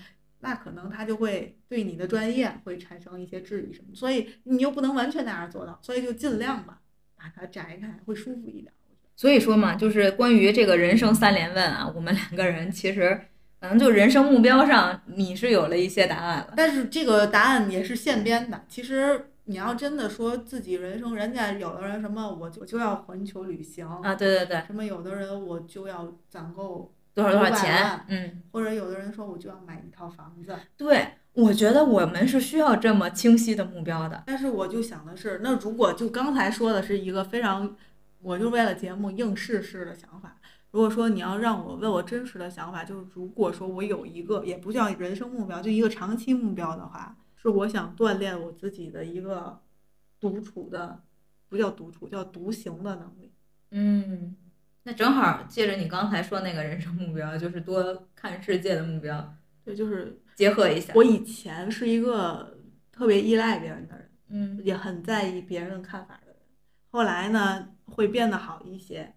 那可能他就会对你的专业会产生一些质疑什么，所以你又不能完全那样做到，所以就尽量吧，把它摘开，会舒服一点。所以说嘛，就是关于这个人生三连问啊，我们两个人其实可能就人生目标上，你是有了一些答案了。但是这个答案也是现编的。其实你要真的说自己人生，人家有的人什么我就就要环球旅行啊，对对对，什么有的人我就要攒够，多少多少钱？嗯，或者有的人说我就要买一套房子。对，我觉得我们是需要这么清晰的目标的。但是我就想的是，那如果就刚才说的是一个非常，我就为了节目应试式的想法。如果说你要让我问我真实的想法，就是如果说我有一个也不叫人生目标，就一个长期目标的话，是我想锻炼我自己的一个独处的不叫独处，叫独行的能力。嗯，那正好借着你刚才说那个人生目标，就是多看世界的目标，对，就是结合一下。我以前是一个特别依赖别人的人，嗯也很在意别人的看法的人。后来呢，会变得好一些，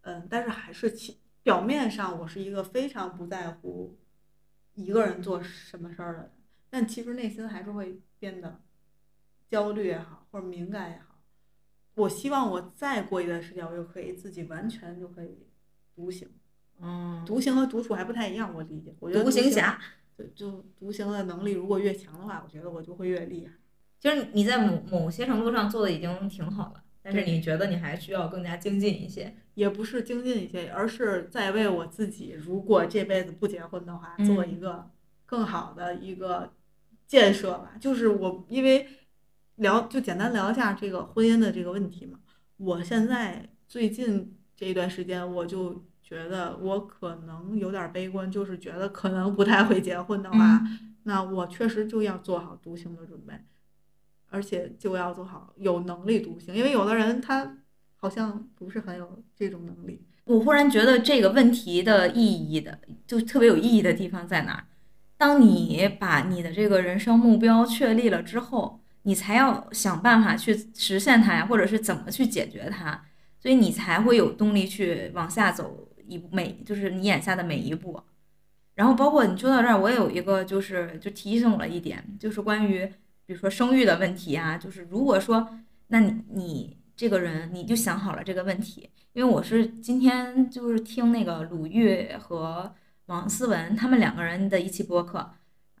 嗯，但是还是其表面上我是一个非常不在乎一个人做什么事儿的人，但其实内心还是会变得焦虑也好，或者敏感也好。我希望我再过一段时间，我就可以自己完全就可以独行。嗯，独行和独处还不太一样，我理解。我觉得独行侠，就就独行的能力如果越强的话，我觉得我就会越厉害。就是你在某某些程度上做的已经挺好了，但是你觉得你还需要更加精进一些。也不是精进一些，而是在为我自己，如果这辈子不结婚的话，嗯做一个更好的一个建设吧。就是我因为聊就简单聊一下这个婚姻的这个问题嘛。我现在最近这一段时间，我就觉得我可能有点悲观，就是觉得可能不太会结婚的话，那我确实就要做好独行的准备，而且就要做好有能力独行，因为有的人他好像不是很有这种能力。我忽然觉得这个问题的意义的，就特别有意义的地方在哪儿？当你把你的这个人生目标确立了之后，你才要想办法去实现它呀，或者是怎么去解决它，所以你才会有动力去往下走一每，就是你眼下的每一步。然后包括你说到这儿，我也有一个就是就提醒我了一点，就是关于比如说生育的问题啊，就是如果说那你你这个人你就想好了这个问题，因为我是今天就是听那个鲁豫和王思文他们两个人的一期播客，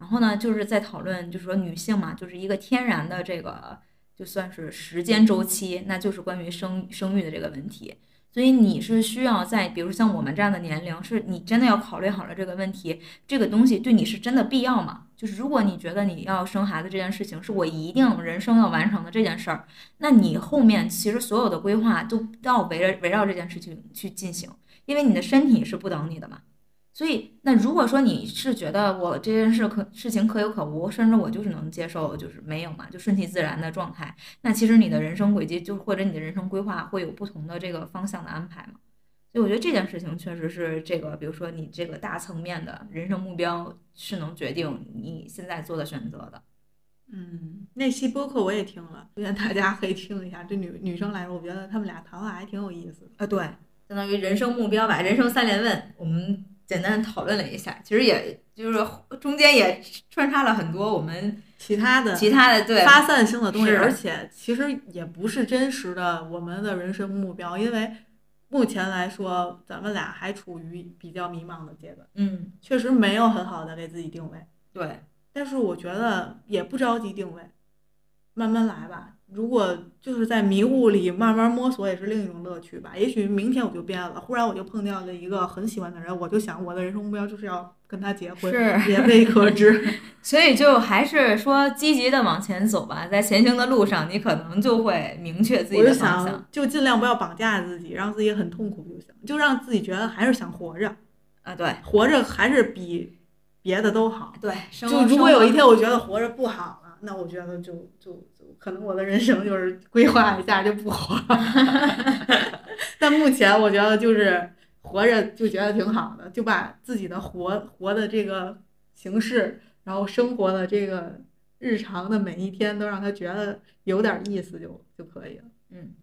然后呢就是在讨论，就是说女性嘛，就是一个天然的这个就算是时间周期，那就是关于生生育的这个问题。所以你是需要在，比如像我们这样的年龄，是你真的要考虑好了这个问题，这个东西对你是真的必要吗？就是如果你觉得你要生孩子这件事情是我一定人生要完成的这件事儿，那你后面其实所有的规划都要围着围绕这件事情去进行，因为你的身体是不等你的嘛。所以，那如果说你是觉得我这件事可事情可有可无，甚至我就是能接受，就是没有嘛，就顺其自然的状态，那其实你的人生轨迹就或者你的人生规划会有不同的这个方向的安排嘛。所以我觉得这件事情确实是这个，比如说你这个大层面的人生目标是能决定你现在做的选择的。嗯，那期播客我也听了，推荐大家可以听一下。对女女生来说，我觉得他们俩谈话还挺有意思的。啊，对，相当于人生目标吧，人生三连问，我们简单讨论了一下，其实也就是中间也穿插了很多我们其他的其他的对发散性的东西，而且其实也不是真实的我们的人生目标，因为目前来说，咱们俩还处于比较迷茫的阶段，嗯，确实没有很好的给自己定位。对，但是我觉得也不着急定位，慢慢来吧。如果就是在迷雾里慢慢摸索，也是另一种乐趣吧。也许明天我就变了，忽然我就碰见了一个很喜欢的人，我就想我的人生目标就是要跟他结婚，是也未可知。所以就还是说积极的往前走吧，在前行的路上，你可能就会明确自己我就的方向想，就尽量不要绑架自己，让自己很痛苦就行，就让自己觉得还是想活着，啊，对活着还是比别的都好。对，生就如果有一，天我觉得活着不好了，那我觉得就就就可能我的人生就是规划一下就不活了。但目前我觉得就是活着就觉得挺好的，就把自己的活活的这个形式，然后生活的这个日常的每一天都让他觉得有点意思就就可以了。嗯，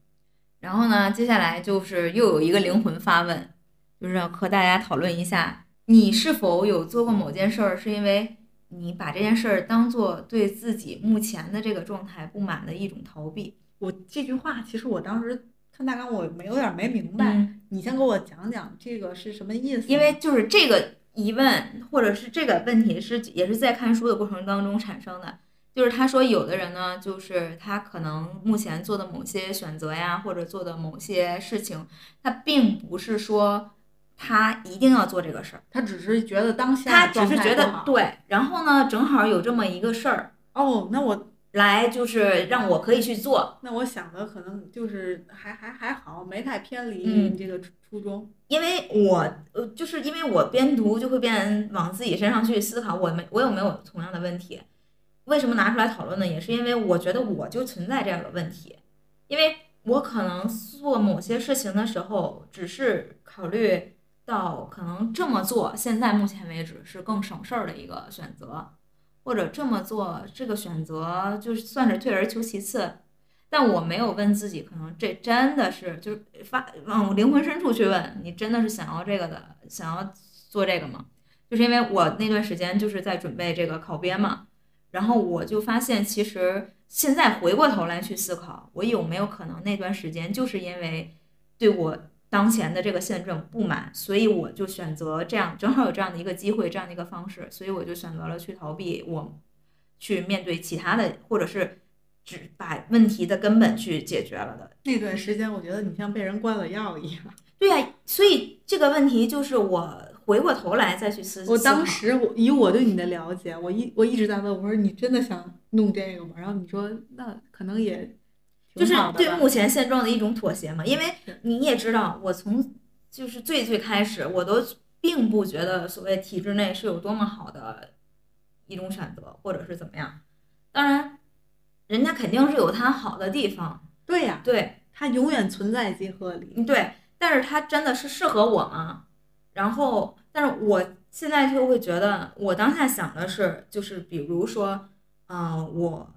然后呢，接下来就是又有一个灵魂发问，就是和大家讨论一下，你是否有做过某件事儿，是因为你把这件事儿当做对自己目前的这个状态不满的一种逃避？我这句话其实我当时看大纲我没有点没明白，嗯你先给我讲讲这个是什么意思？因为就是这个疑问或者是这个问题是也是在看书的过程当中产生的。就是他说，有的人呢，就是他可能目前做的某些选择呀，或者做的某些事情，他并不是说他一定要做这个事儿，他只是觉得当下他只是觉得对。然后呢，正好有这么一个事儿哦，那我来，就是让我可以去做，那我想的可能就是还还还好，没太偏离嗯你这个初初衷。因为我呃，就是因为我边读就会边往自己身上去思考，我没我有没有同样的问题？为什么拿出来讨论呢？也是因为我觉得我就存在这样的问题，因为我可能做某些事情的时候，只是考虑到可能这么做，现在目前为止是更省事儿的一个选择，或者这么做这个选择就是算是退而求其次。但我没有问自己，可能这真的是就是发往灵魂深处去问，你真的是想要这个的，想要做这个吗？就是因为我那段时间就是在准备这个考编嘛，然后我就发现，其实现在回过头来去思考，我有没有可能那段时间就是因为对我当前的这个现状不满，所以我就选择这样，正好有这样的一个机会，这样的一个方式，所以我就选择了去逃避，我去面对其他的，或者是。只把问题的根本去解决了的那段时间，我觉得你像被人灌了药一样。对呀，所以这个问题就是我回过头来再去思。我当时我以我对你的了解，我一我一直在问，我说你真的想弄这个吗？然后你说那可能也就是对目前现状的一种妥协嘛。因为你也知道，我从就是最最开始，我都并不觉得所谓体制内是有多么好的一种选择，或者是怎么样。当然。人家肯定是有它好的地方，对呀，对，它永远存在即合理，对，但是它真的是适合我吗？然后，但是我现在就会觉得，我当下想的是，就是比如说，嗯，我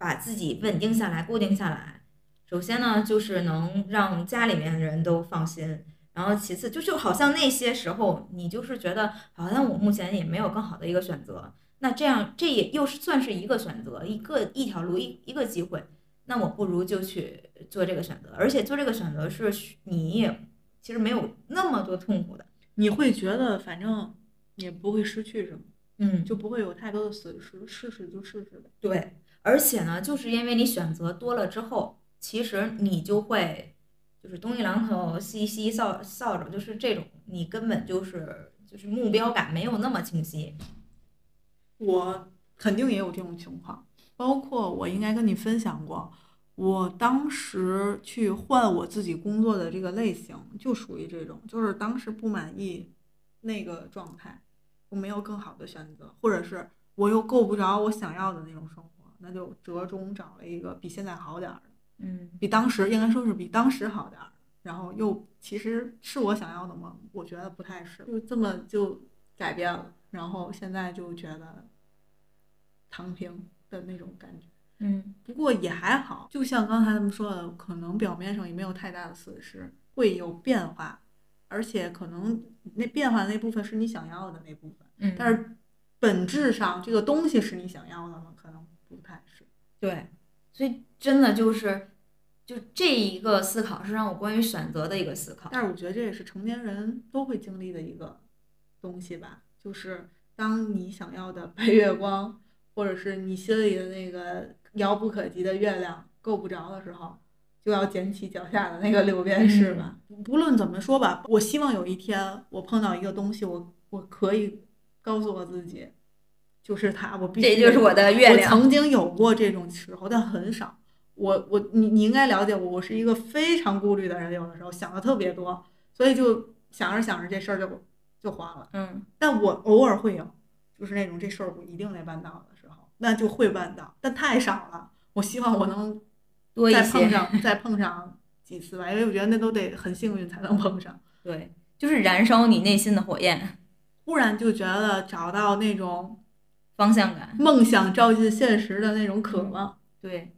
把自己稳定下来、固定下来，首先呢，就是能让家里面的人都放心，然后其次就就好像那些时候，你就是觉得好像我目前也没有更好的一个选择。那这样，这也又是算是一个选择，一个一条路，一一个机会。那我不如就去做这个选择，而且做这个选择是你也其实没有那么多痛苦的，你会觉得反正也不会失去什么，嗯，就不会有太多的损失，试试就试试呗。对，而且呢，就是因为你选择多了之后，其实你就会就是东一榔头西一西扫扫帚，就是这种，你根本就是就是目标感没有那么清晰。我肯定也有这种情况，包括我应该跟你分享过，我当时去换我自己工作的这个类型，就属于这种，就是当时不满意那个状态，我没有更好的选择，或者是我又够不着我想要的那种生活，那就折中找了一个比现在好点儿的，嗯，比当时应该说是比当时好点儿，然后又其实是我想要的吗？我觉得不太是，就这么就改变了。然后现在就觉得躺平的那种感觉，嗯，不过也还好。就像刚才他们说的，可能表面上也没有太大的损失，会有变化，而且可能那变化那部分是你想要的那部分，嗯，但是本质上这个东西是你想要的吗？可能不太是。对，所以真的就是，就这一个思考是让我关于选择的一个思考。但是我觉得这也是成年人都会经历的一个东西吧。就是当你想要的白月光，或者是你心里的那个遥不可及的月亮够不着的时候，就要捡起脚下的那个六便士吧。不论怎么说吧，我希望有一天我碰到一个东西，我我可以告诉我自己，就是他，我必须。这就是我的月亮。我曾经有过这种时候，但很少。我我你你应该了解我，我是一个非常顾虑的人，有的时候想的特别多，所以就想着想着这事儿就。就花了，嗯，但我偶尔会有，就是那种这事儿我一定得办到的时候，那就会办到，但太少了。我希望我能多再碰上，再碰上几次吧，因为我觉得那都得很幸运才能碰上。对，就是燃烧你内心的火焰，忽然就觉得找到那种方向感，梦想照进现实的那种渴望。对，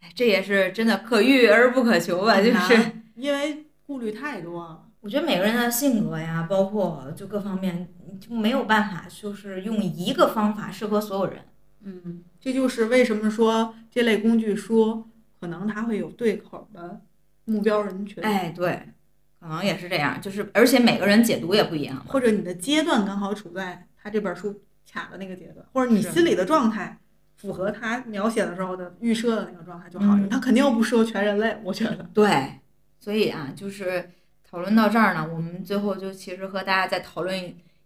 哎，这也是真的可遇而不可求吧，就是因为顾虑太多了。我觉得每个人的性格呀，包括就各方面，就没有办法，就是用一个方法适合所有人。嗯，这就是为什么说这类工具书可能它会有对口的目标人群。哎，对，可能也是这样，就是而且每个人解读也不一样，或者你的阶段刚好处在他这本书卡的那个阶段，或者你心里的状态符合他描写的时候的预设的那个状态就好了。他肯定又不适合全人类，我觉得。对，所以啊，就是。讨论到这儿呢，我们最后就其实和大家在讨论，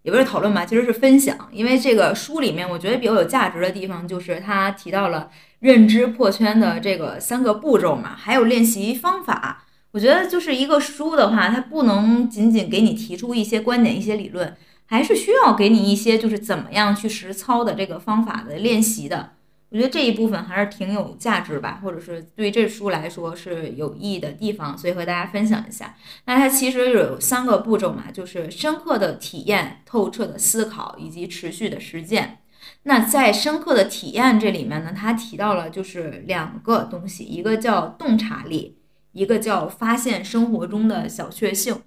也不是讨论吧，其实是分享。因为这个书里面，我觉得比较有价值的地方就是他提到了认知破圈的这个三个步骤嘛，还有练习方法。我觉得就是一个书的话，它不能仅仅给你提出一些观点、一些理论，还是需要给你一些就是怎么样去实操的这个方法的练习的。我觉得这一部分还是挺有价值吧，或者是对这书来说是有意义的地方，所以和大家分享一下。那它其实有三个步骤嘛，就是深刻的体验、透彻的思考以及持续的实践。那在深刻的体验这里面呢，它提到了就是两个东西，一个叫洞察力，一个叫发现生活中的小确幸。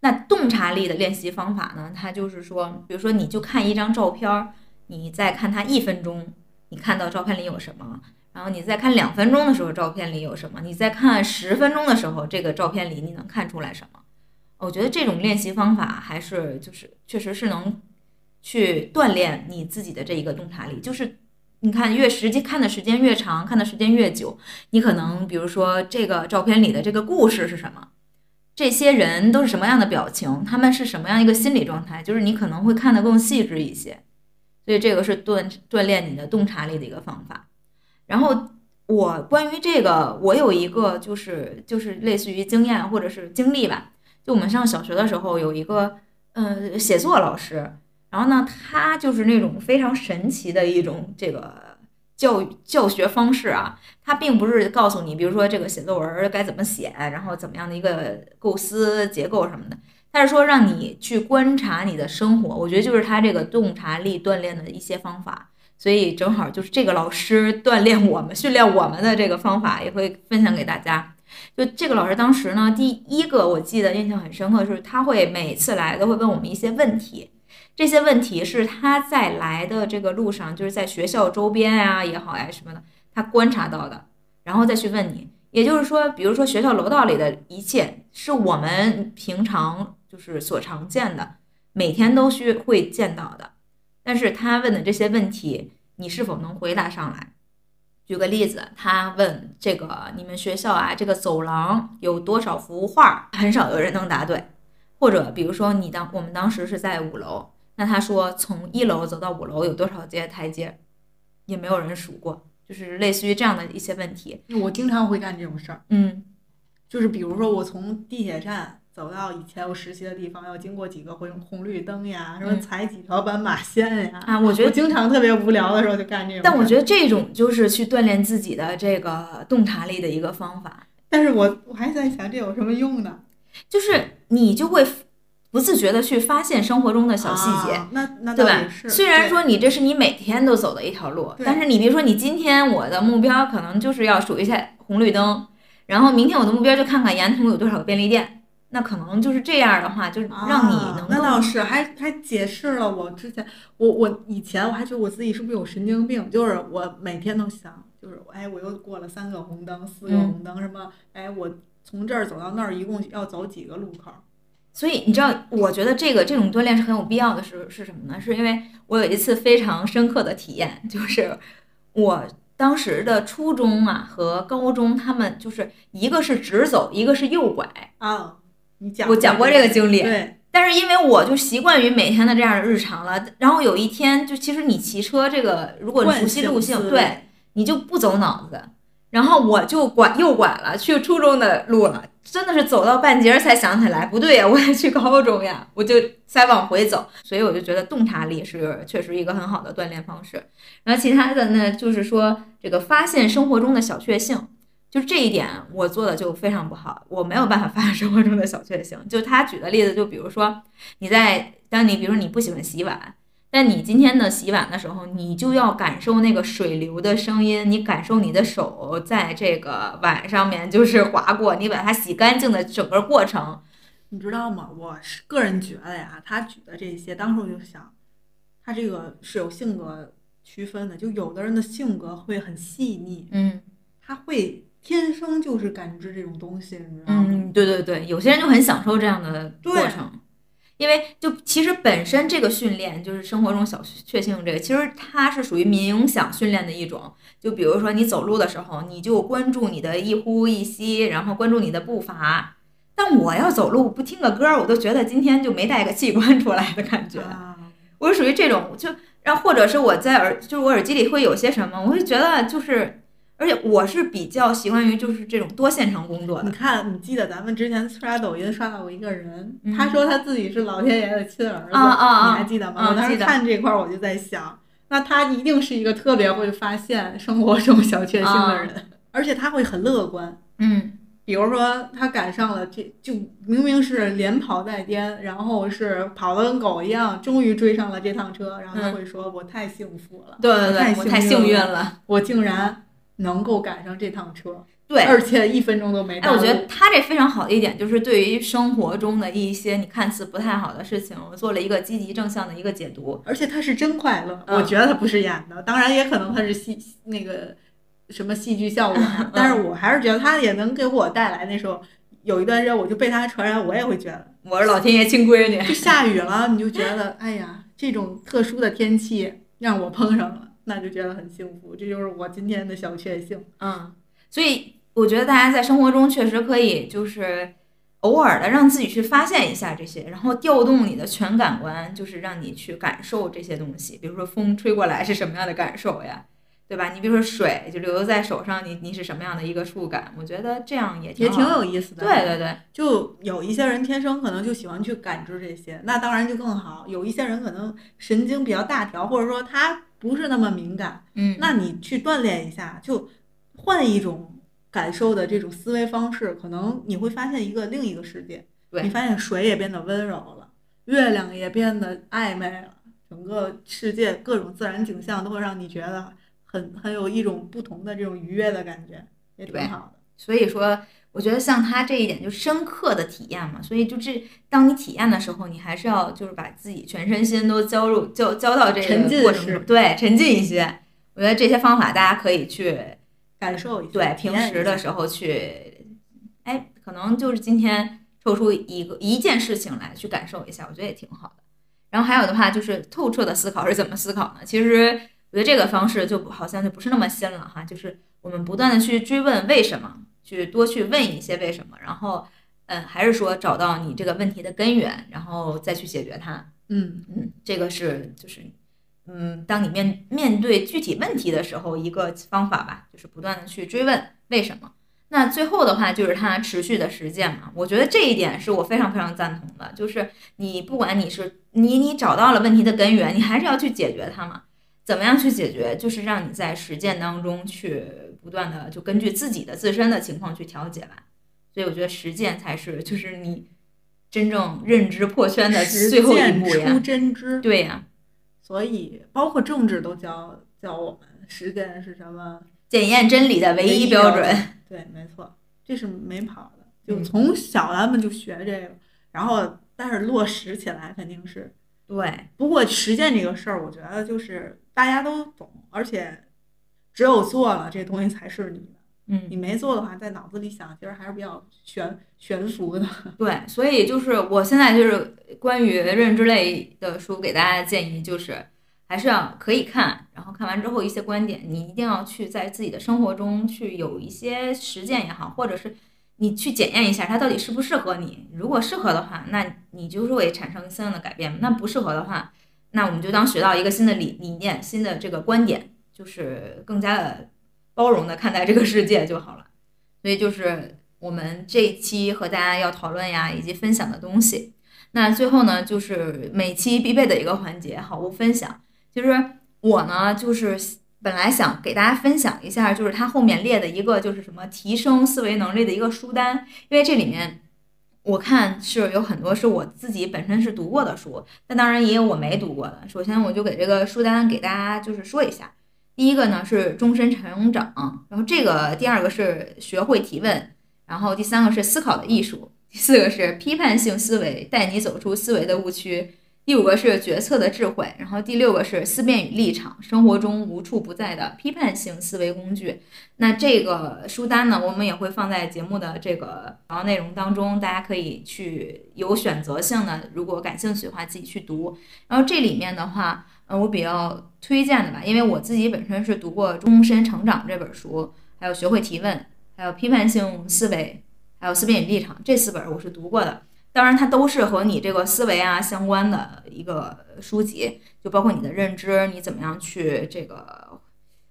那洞察力的练习方法呢，它就是说，比如说你就看一张照片，你再看它一分钟。你看到照片里有什么？然后你再看两分钟的时候，照片里有什么？你再看十分钟的时候，这个照片里你能看出来什么？我觉得这种练习方法还是就是确实是能去锻炼你自己的这一个洞察力。就是你看越实际看的时间越长，看的时间越久，你可能比如说这个照片里的这个故事是什么？这些人都是什么样的表情？他们是什么样一个心理状态？就是你可能会看得更细致一些。所以这个是锻锻炼你的洞察力的一个方法。然后我关于这个，我有一个就是就是类似于经验或者是经历吧。就我们上小学的时候有一个呃写作老师，然后呢他就是那种非常神奇的一种这个教教学方式啊。他并不是告诉你，比如说这个写作文该怎么写，然后怎么样的一个构思结构什么的。他是说让你去观察你的生活，我觉得就是他这个洞察力锻炼的一些方法，所以正好就是这个老师锻炼我们、训练我们的这个方法也会分享给大家。就这个老师当时呢，第一个我记得印象很深刻就是，他会每次来都会问我们一些问题，这些问题是他在来的这个路上，就是在学校周边啊也好呀什么的，他观察到的，然后再去问你。也就是说，比如说学校楼道里的一切是我们平常。就是所常见的，每天都需会见到的。但是他问的这些问题，你是否能回答上来？举个例子，他问这个你们学校啊，这个走廊有多少幅画？很少有人能答对。或者比如说你当我们当时是在五楼，那他说从一楼走到五楼有多少阶台阶？也没有人数过。就是类似于这样的一些问题。我经常会干这种事儿。嗯，就是比如说我从地铁站。走到以前我实习的地方，要经过几个红红绿灯呀，什么踩几条斑马线呀。啊，我觉得经常特别无聊的时候就干这种。但我觉得这种就是去锻炼自己的这个洞察力的一个方法。但是我我还在想，这有什么用呢？就是你就会不自觉的去发现生活中的小细节。那那对吧？是。虽然说你这是你每天都走的一条路，但是你比如说你今天我的目标可能就是要数一下红绿灯，然后明天我的目标就看看沿途有多少个便利店。那可能就是这样的话，就让你能。那倒是，还还解释了我之前，我我以前我还觉得我自己是不是有神经病，就是我每天都想，就是哎，我又过了三个红灯，四个红灯，什么哎，我从这儿走到那儿一共要走几个路口？所以你知道，我觉得这个这种锻炼是很有必要的，是是什么呢？是因为我有一次非常深刻的体验，就是我当时的初中啊和高中，他们就是一个是直走，一个是右拐啊。你讲我讲过这个经历，对，但是因为我就习惯于每天的这样的日常了，然后有一天就其实你骑车这个，如果熟悉路径，对，你就不走脑子，然后我就拐右拐了，去初中的路了，真的是走到半截儿才想起来，不对呀，我也去高中呀，我就再往回走，所以我就觉得洞察力是确实一个很好的锻炼方式。然后其他的呢，就是说这个发现生活中的小确幸。就这一点，我做的就非常不好，我没有办法发现生活中的小确幸。就他举的例子，就比如说你在当你比如说你不喜欢洗碗，但你今天的洗碗的时候，你就要感受那个水流的声音，你感受你的手在这个碗上面就是划过，你把它洗干净的整个过程，你知道吗？我是个人觉得呀，他举的这些，当时我就想，他这个是有性格区分的，就有的人的性格会很细腻，嗯，他会。天生就是感知这种东西，你知道吗？嗯，对对对，有些人就很享受这样的过程，因为就其实本身这个训练就是生活中小确幸这个，其实它是属于冥想训练的一种。就比如说你走路的时候，你就关注你的一呼一吸，然后关注你的步伐。但我要走路不听个歌，我都觉得今天就没带个器官出来的感觉。我是属于这种，就然后或者是我在耳，就是我耳机里会有些什么，我会觉得就是。而且我是比较习惯于就是这种多线程工作的。你看，你记得咱们之前刷抖音刷到过一个人，他说他自己是老天爷的亲儿子，你还记得吗？我当时看这块儿，我就在想，那他一定是一个特别会发现生活中小确幸的人，而且他会很乐观。嗯比如说，他赶上了这就明明是连跑带颠，然后是跑得跟狗一样，终于追上了这趟车，然后他嗯会说：“我太幸福了，对对对，我太幸运了，了。我竟然能够赶上这趟车，对，而且一分钟都没哎，耽误。我觉得他这非常好的一点就是对于生活中的一些你看似不太好的事情，我做了一个积极正向的一个解读。而且他是真快乐，嗯我觉得他不是演的，当然也可能他是戏那个什么戏剧效果、嗯但是我还是觉得他也能给我带来那时候有一段时间我就被他传染，我也会觉得，我是老天爷亲闺女。就下雨了，你就觉得哎呀，这种特殊的天气让我碰上了，那就觉得很幸福，这就是我今天的小确幸。嗯，所以我觉得大家在生活中确实可以就是偶尔的让自己去发现一下这些，然后调动你的全感官，就是让你去感受这些东西。比如说风吹过来是什么样的感受呀？对吧？你比如说水就流在手上，你你是什么样的一个触感？我觉得这样也挺也挺有意思的，对对对，就有一些人天生可能就喜欢去感知这些，那当然就更好。有一些人可能神经比较大条，或者说他不是那么敏感，嗯，那你去锻炼一下，就换一种感受的这种思维方式，可能你会发现一个另一个世界。对你发现水也变得温柔了，月亮也变得暧昧了，整个世界各种自然景象都会让你觉得很很有一种不同的这种愉悦的感觉，也挺好的。所以说，我觉得像他这一点就深刻的体验嘛，所以就这，当你体验的时候，你还是要就是把自己全身心都交入交交到这沉浸式个过程中，对，沉浸一些。我觉得这些方法大家可以去感受一下，对平时的时候去，哎，可能就是今天抽出一个一件事情来去感受一下，我觉得也挺好的。然后还有的话就是透彻的思考是怎么思考呢？其实我觉得这个方式就好像就不是那么新了哈，就是我们不断的去追问为什么，去多去问一些为什么，然后嗯，还是说找到你这个问题的根源，然后再去解决它。嗯，嗯，这个是就是，嗯，当你面面对具体问题的时候，一个方法吧，就是不断的去追问为什么。那最后的话就是它持续的实践嘛，我觉得这一点是我非常非常赞同的，就是你不管你是你你找到了问题的根源，你还是要去解决它嘛。怎么样去解决？就是让你在实践当中去不断的就根据自己的自身的情况去调节吧。所以我觉得实践才是就是你真正认知破圈的最后一步呀。真知。对呀、所以包括政治都教教我们，实践是什么？检验真理的唯一标准。对，没错，这是没跑的，就嗯从小咱们就学这个，然后但是落实起来肯定是。对，不过实践这个事儿，我觉得就是大家都懂，而且只有做了，这东西才是你的。嗯你嗯，没做的话，在脑子里想，其实还是比较悬悬浮的。对，所以就是我现在就是关于认知类的书给大家的建议就是，还是要可以看，然后看完之后一些观点，你一定要去在自己的生活中去有一些实践也好，或者是你去检验一下它到底适不适合你。如果适合的话，那你就是会产生相应的改变；那不适合的话，那我们就当学到一个新的理理念、新的这个观点，就是更加的包容的看待这个世界就好了。所以就是我们这一期和大家要讨论呀，以及分享的东西。那最后呢，就是每期必备的一个环节，好物分享。其实我呢，就是本来想给大家分享一下，就是它后面列的一个就是什么提升思维能力的一个书单，因为这里面我看是有很多是我自己本身是读过的书，但当然也有我没读过的。首先我就给这个书单给大家就是说一下，第一个呢是终身成长，然后这个第二个是学会提问，然后第三个是思考的艺术，第四个是批判性思维，带你走出思维的误区。第五个是决策的智慧，然后第六个是思辨与立场，生活中无处不在的批判性思维工具。那这个书单呢，我们也会放在节目的这个主要内容当中，大家可以去有选择性的，如果感兴趣的话自己去读。然后这里面的话，呃，我比较推荐的吧，因为我自己本身是读过《终身成长》这本书，还有《学会提问》，还有《批判性思维》，还有《思辨与立场》这四本我是读过的。当然，它都是和你这个思维啊相关的一个书籍，就包括你的认知，你怎么样去这个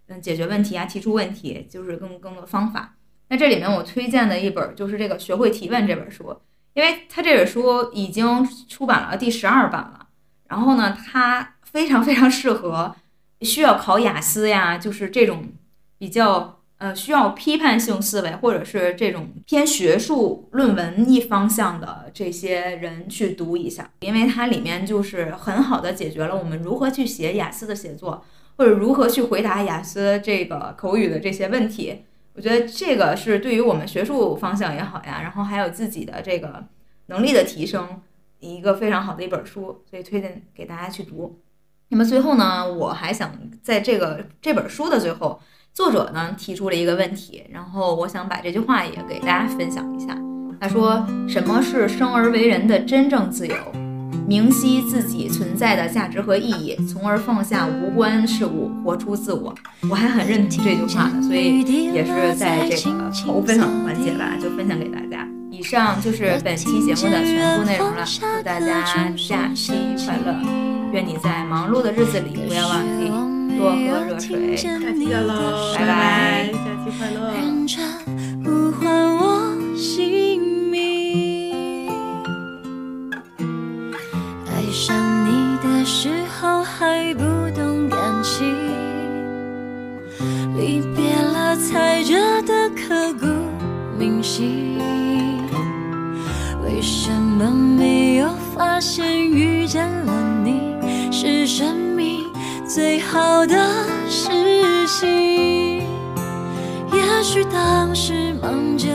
嗯解决问题啊，提出问题，就是更更多方法。那这里面我推荐的一本就是这个《学会提问》这本书，因为它这本书已经出版了第十二版了。然后呢，它非常非常适合需要考雅思呀，就是这种比较呃需要批判性思维，或者是这种偏学术论文一方向的这些人去读一下，因为它里面就是很好的解决了我们如何去写雅思的写作，或者如何去回答雅思这个口语的这些问题。我觉得这个是对于我们学术方向也好呀，然后还有自己的这个能力的提升，一个非常好的一本书，所以推荐给大家去读。那么最后呢，我还想在这个这本书的最后，作者呢提出了一个问题，然后我想把这句话也给大家分享一下。他说：“什么是生而为人的真正自由？”明晰自己存在的价值和意义，从而放下无关事物，活出自我。我还很认同这句话的，所以也是在这个口分享环节吧，就分享给大家。以上就是本期节目的全部内容了，祝大家假期快乐！愿你在忙碌的日子里不要忘记多喝热水。下期见喽，拜拜，好的事情？也许当时忙着